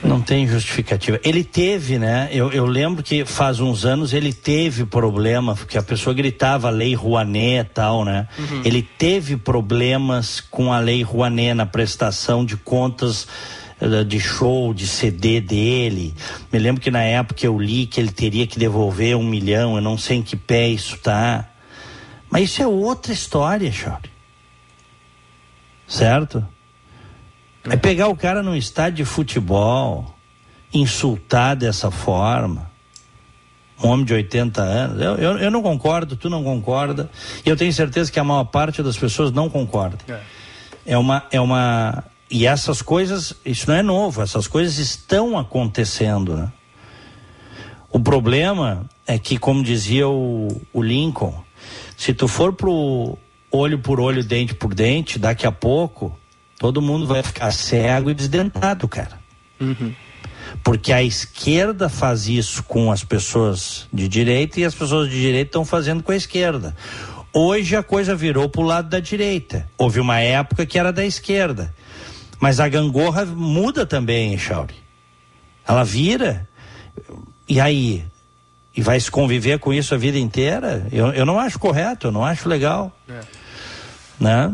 Não tem justificativa. Ele teve, né? Eu, eu lembro que faz uns anos ele teve problema, porque a pessoa gritava lei Rouanet e tal, né? Uhum. Ele teve problemas com a lei Rouanet na prestação de contas eh, de show, de CD dele. Me lembro que na época eu li que ele teria que devolver um milhão, eu não sei em que pé isso tá. Mas isso é outra história, Chauri. Certo? É pegar o cara num estádio de futebol, insultar dessa forma. Um homem de 80 anos. Eu, eu, eu não concordo, tu não concorda. E eu tenho certeza que a maior parte das pessoas não concorda. É uma, é uma. E essas coisas, isso não é novo, essas coisas estão acontecendo. Né? O problema é que, como dizia o, o Lincoln, se tu for pro olho por olho, dente por dente, daqui a pouco todo mundo vai ficar cego e desdentado, cara. Porque a esquerda faz isso com as pessoas de direita e as pessoas de direita estão fazendo com a esquerda. Hoje a coisa virou pro lado da direita. Houve uma época que era da esquerda. Mas a gangorra muda também, Chauri. Ela vira. E aí? E vai se conviver com isso a vida inteira? Eu, eu não acho correto, eu não acho legal. né?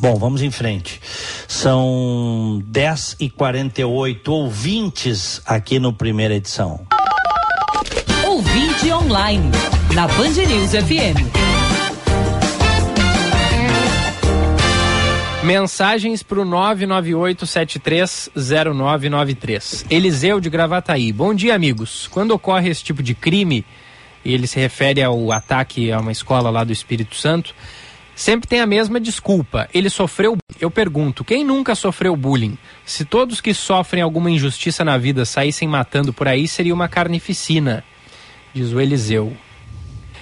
Bom, vamos em frente. São 10 e 48 ouvintes aqui no primeira edição. Ouvinte online, na Band News FM. Mensagens para o 998730993. Eliseu de Gravataí. Bom dia, amigos. Quando ocorre esse tipo de crime, e ele se refere ao ataque a uma escola lá do Espírito Santo, sempre tem a mesma desculpa. Ele sofreu. Eu pergunto, quem nunca sofreu bullying? Se todos que sofrem alguma injustiça na vida saíssem matando por aí, seria uma carnificina, diz o Eliseu.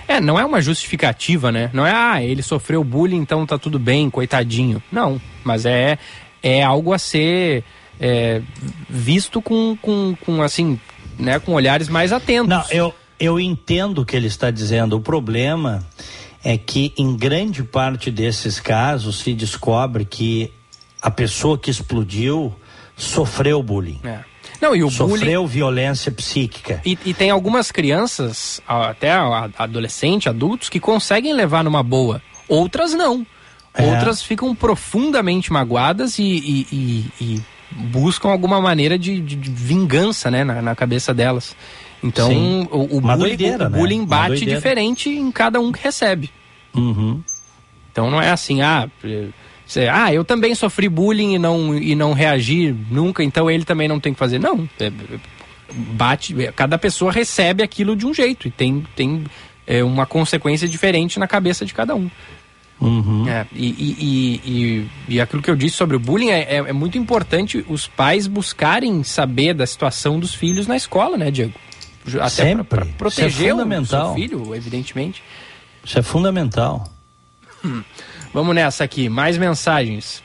É, não é uma justificativa, né? Não é, ah, ele sofreu bullying, então tá tudo bem, coitadinho. Não, mas é, é algo a ser é, visto com, com, com, assim, né, com olhares mais atentos. Não, eu, eu entendo o que ele está dizendo. O problema é que em grande parte desses casos se descobre que a pessoa que explodiu sofreu bullying. É. Não, e o sofreu bullying... violência psíquica. E, e, tem algumas crianças, até adolescente, adultos, que conseguem levar numa boa. Outras não. É. Outras ficam profundamente magoadas e, e, e buscam alguma maneira de, de, de vingança né, na, na, cabeça delas. Então, Sim. o, o bullying, doideira, o né? bullying bate diferente em cada um que recebe. Uhum. Então não é assim, ah, você- ah, eu também sofri bullying e não, e não reagi nunca, então ele também não tem que fazer. Não, é- bate, é, cada pessoa recebe aquilo de um jeito e tem, tem é, uma consequência diferente na cabeça de cada um. Uhum. É, e, e, e, e, e aquilo que eu disse sobre o bullying é, é, é muito importante os pais buscarem saber da situação dos filhos na escola, né, Diego? Até Sempre. para Isso é proteger o filho, evidentemente. Isso é fundamental. Vamos nessa aqui, mais mensagens.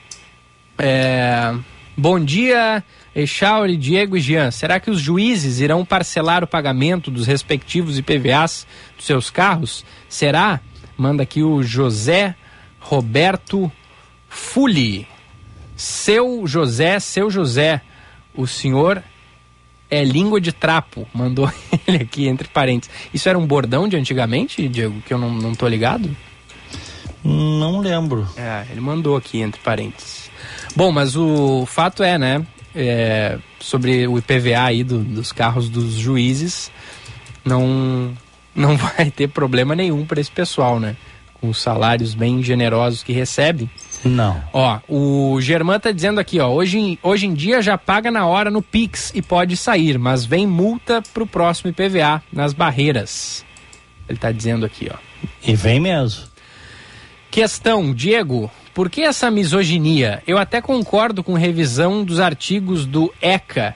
É, Bom dia, Echauri, Diego e Jean. Será que os juízes irão parcelar o pagamento dos respectivos IPVAs dos seus carros? Será? Manda aqui o José Roberto Fuli. Seu José, seu José, o senhor é língua de trapo. [laughs] Mandou ele aqui entre parênteses. Isso era um bordão de antigamente, Diego, que eu não, não tô ligado? Não lembro. É, ele mandou aqui entre parênteses. Bom, mas o fato é, né? é, sobre o IPVA aí do- dos carros dos juízes, não, não [laughs] vai ter problema nenhum para esse pessoal, né? Com os salários bem generosos que recebem. Não. Ó, o Germán tá dizendo aqui, ó, hoje, em- hoje em dia já paga na hora no Pix e pode sair, mas vem multa pro próximo IPVA nas barreiras. Ele tá dizendo aqui, ó. E vem mesmo. Questão, Diego, por que essa misoginia? Eu até concordo com revisão dos artigos do ECA.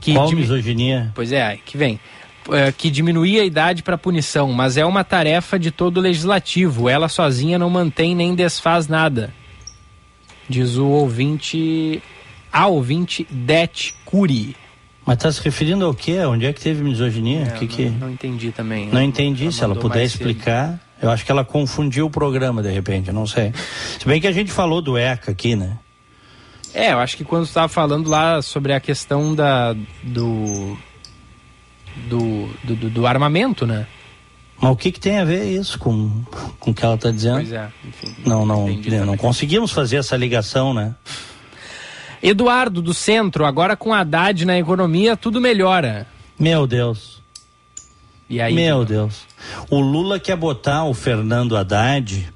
Que Qual misoginia? Pois é, que vem. É, que diminuía a idade para punição, mas é uma tarefa de todo o legislativo. Ela sozinha não mantém nem desfaz nada. Diz o ouvinte. A ouvinte Det Curi. Mas tá se referindo ao quê? Onde é que teve misoginia? É, que não, que... não entendi também. Não entendi. Se ela puder mais cedo. explicar. Eu acho que ela confundiu o programa, de repente, eu não sei. Se bem que a gente falou do ECA aqui, né? É, eu acho que quando você estava falando lá sobre a questão da, do, do, do, do- do armamento, né? Mas o que, que tem a ver isso com, com o que ela está dizendo? Pois é, enfim. Não, não, não também. conseguimos fazer essa ligação, né? Eduardo do Centro, agora com Haddad na economia, tudo melhora. Meu Deus. E aí? Meu Deus. O Lula quer botar o Fernando Haddad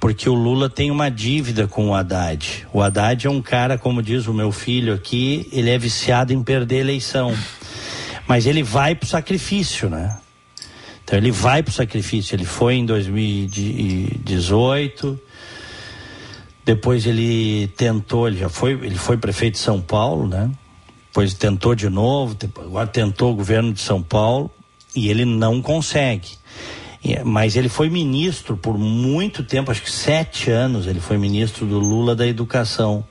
porque o Lula tem uma dívida com o Haddad. O Haddad é um cara, como diz o meu filho aqui, ele é viciado em perder eleição. Mas ele vai pro sacrifício, né? Então ele vai pro sacrifício. Ele foi em 2018. Depois ele tentou, ele já foi, ele foi prefeito de São Paulo, né? Depois tentou de novo, agora tentou o governo de São Paulo e ele não consegue. Mas ele foi ministro por muito tempo, acho que sete anos ele foi ministro do Lula da Educação.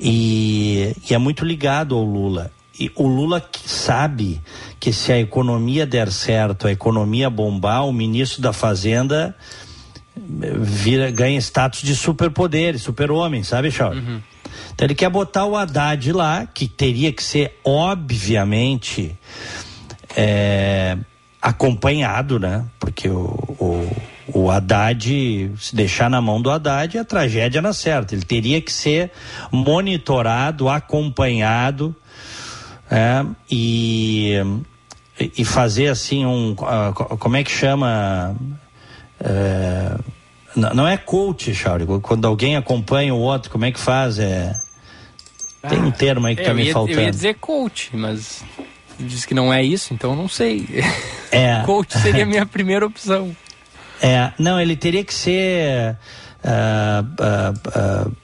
E, e é muito ligado ao Lula. E o Lula sabe que se a economia der certo, a economia bombar, o ministro da Fazenda eh, vira, ganha status de superpoder, super-homem, sabe, Charles? Então ele quer botar o Haddad lá, que teria que ser, obviamente, é, acompanhado, né? Porque o, o, o o Haddad, se deixar na mão do Haddad, a tragédia na certa. Ele teria que ser monitorado, acompanhado é, e, e fazer assim um. Uh, como é que chama? É, não é coach, Chauri. Quando alguém acompanha o outro, como é que faz? É, tem um termo aí que tá me ia, faltando. Eu ia dizer coach, mas diz que não é isso, então não sei. É. [laughs] coach seria a minha primeira opção. É, não, ele teria que ser uh, uh, uh,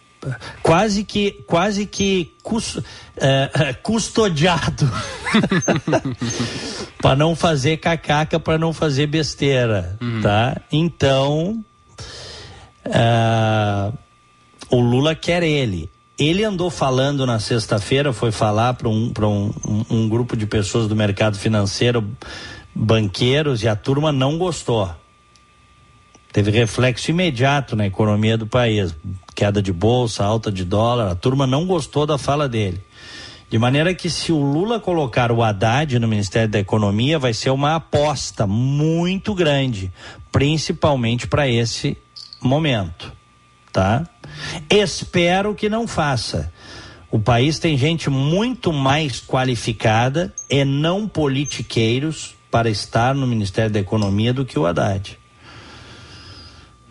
quase que quase que cus, custodiado [laughs] para não fazer cacaca, para não fazer besteira, uhum. tá? Então o Lula quer ele. Ele andou falando na sexta-feira, foi falar para um, um, um, um grupo de pessoas do mercado financeiro, banqueiros, e a turma não gostou teve reflexo imediato na economia do país. Queda de bolsa, alta de dólar, a turma não gostou da fala dele. De maneira que se o Lula colocar o Haddad no Ministério da Economia, vai ser uma aposta muito grande, principalmente para esse momento, tá? Espero que não faça. O país tem gente muito mais qualificada e não politiqueiros para estar no Ministério da Economia do que o Haddad.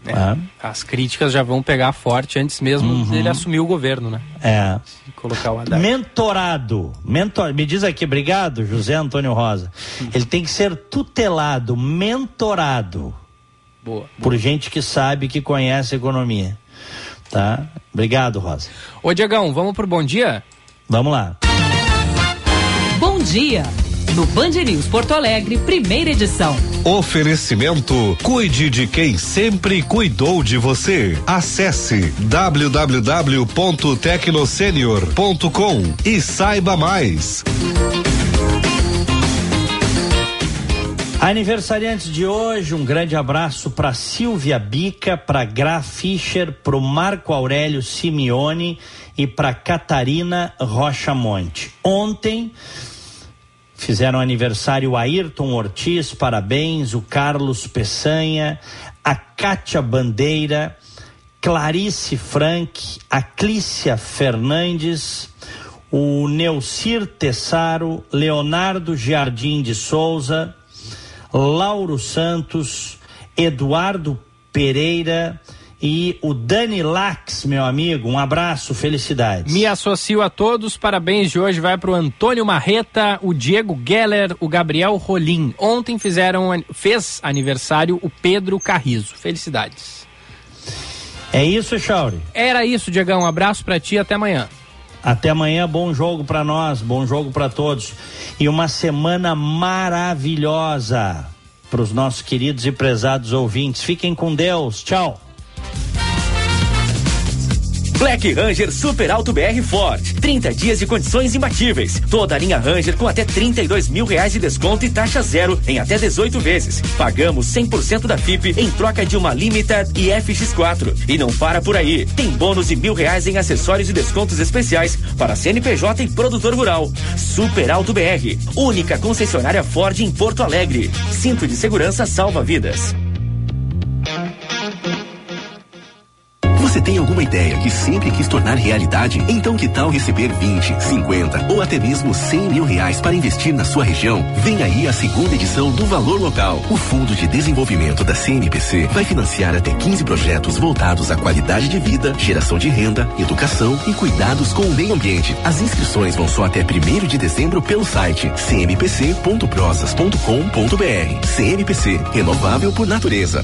É, ah. As críticas já vão pegar forte antes mesmo uhum. dele assumir o governo, né? É. Se colocar o Haddad. Mentorado. Mentor, me diz aqui, obrigado, José Antônio Rosa. Uhum. Ele tem que ser tutelado, mentorado. Boa, boa. Por gente que sabe, que conhece economia. Tá? Obrigado, Rosa. Ô, Diegão, vamos pro bom dia? Vamos lá. Bom dia no Band News Porto Alegre, primeira edição. Oferecimento: cuide de quem sempre cuidou de você. Acesse www.tecnosenior.com e saiba mais. Aniversariantes de hoje, um grande abraço para Silvia Bica, para Gra Fischer, para Marco Aurélio Simeone e para Catarina Rocha Monte. Ontem Fizeram aniversário o Ayrton Ortiz, parabéns, o Carlos Peçanha, a Kátia Bandeira, Clarice Frank, a Clícia Fernandes, o Neucir Tessaro, Leonardo Jardim de Souza, Lauro Santos, Eduardo Pereira, e o Dani Lax, meu amigo. Um abraço, felicidades. Me associo a todos. Parabéns de hoje vai para o Antônio Marreta, o Diego Geller, o Gabriel Rolim. Ontem fizeram fez aniversário o Pedro Carrizo. Felicidades. É isso, Chauri? Era isso, Diegão. Um abraço para ti, até amanhã. Até amanhã, bom jogo para nós, bom jogo para todos. E uma semana maravilhosa para os nossos queridos e prezados ouvintes. Fiquem com Deus. Tchau. Black Ranger Super Alto BR Ford. 30 dias de condições imbatíveis. Toda a linha Ranger com até 32 mil reais de desconto e taxa zero em até 18 vezes. Pagamos 100% da FIP em troca de uma Limited e FX4. E não para por aí. Tem bônus de mil reais em acessórios e descontos especiais para CNPJ e produtor rural. Super Alto BR. Única concessionária Ford em Porto Alegre. Cinto de segurança salva vidas. Você tem alguma ideia que sempre quis tornar realidade? Então que tal receber 20, 50 ou até mesmo 100 mil reais para investir na sua região? Vem aí a segunda edição do Valor Local. O Fundo de Desenvolvimento da CNPC vai financiar até 15 projetos voltados à qualidade de vida, geração de renda, educação e cuidados com o meio ambiente. As inscrições vão só até 1 de dezembro pelo site cmpc.prosas.com.br. CNPC, renovável por natureza.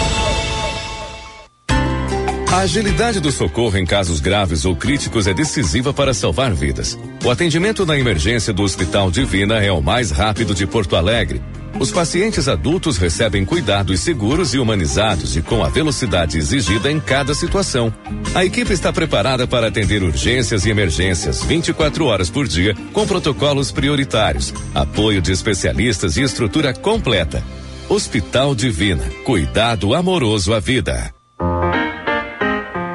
A agilidade do socorro em casos graves ou críticos é decisiva para salvar vidas. O atendimento na emergência do Hospital Divina é o mais rápido de Porto Alegre. Os pacientes adultos recebem cuidados seguros e humanizados e com a velocidade exigida em cada situação. A equipe está preparada para atender urgências e emergências 24 horas por dia, com protocolos prioritários, apoio de especialistas e estrutura completa. Hospital Divina. Cuidado amoroso à vida.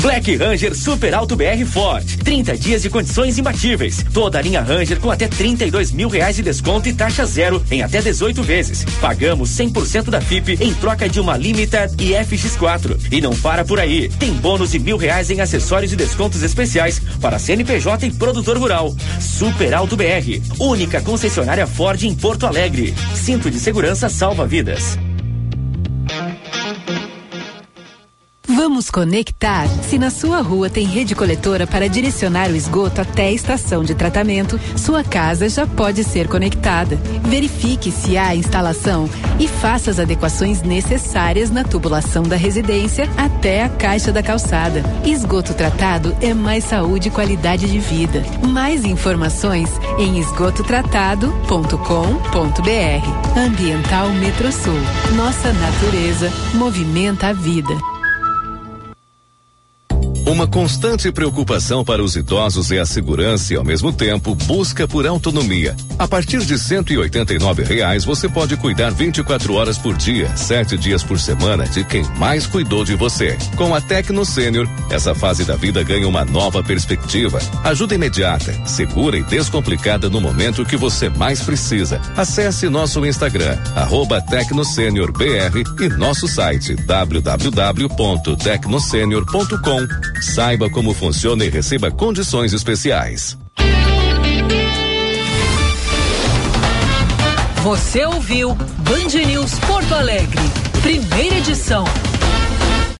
Black Ranger Super Alto BR Ford. 30 dias de condições imbatíveis. Toda a linha Ranger com até 32 mil reais de desconto e taxa zero em até 18 vezes. Pagamos 100% da FIP em troca de uma Limited e FX4. E não para por aí. Tem bônus de mil reais em acessórios e descontos especiais para CNPJ e produtor rural. Super Alto BR. Única concessionária Ford em Porto Alegre. Cinto de segurança salva vidas. Vamos conectar? Se na sua rua tem rede coletora para direcionar o esgoto até a estação de tratamento, sua casa já pode ser conectada. Verifique se há instalação e faça as adequações necessárias na tubulação da residência até a caixa da calçada. Esgoto tratado é mais saúde e qualidade de vida. Mais informações em esgototratado.com.br. Ambiental Metrosul. Nossa natureza movimenta a vida. Uma constante preocupação para os idosos é a segurança e, ao mesmo tempo, busca por autonomia. A partir de 189 reais, você pode cuidar 24 horas por dia, sete dias por semana, de quem mais cuidou de você. Com a Tecno Sênior, essa fase da vida ganha uma nova perspectiva. Ajuda imediata, segura e descomplicada no momento que você mais precisa. Acesse nosso Instagram, arroba TecnoSeniorBR e nosso site www.tecnosenior.com. Saiba como funciona e receba condições especiais. Você ouviu Band News Porto Alegre, primeira edição.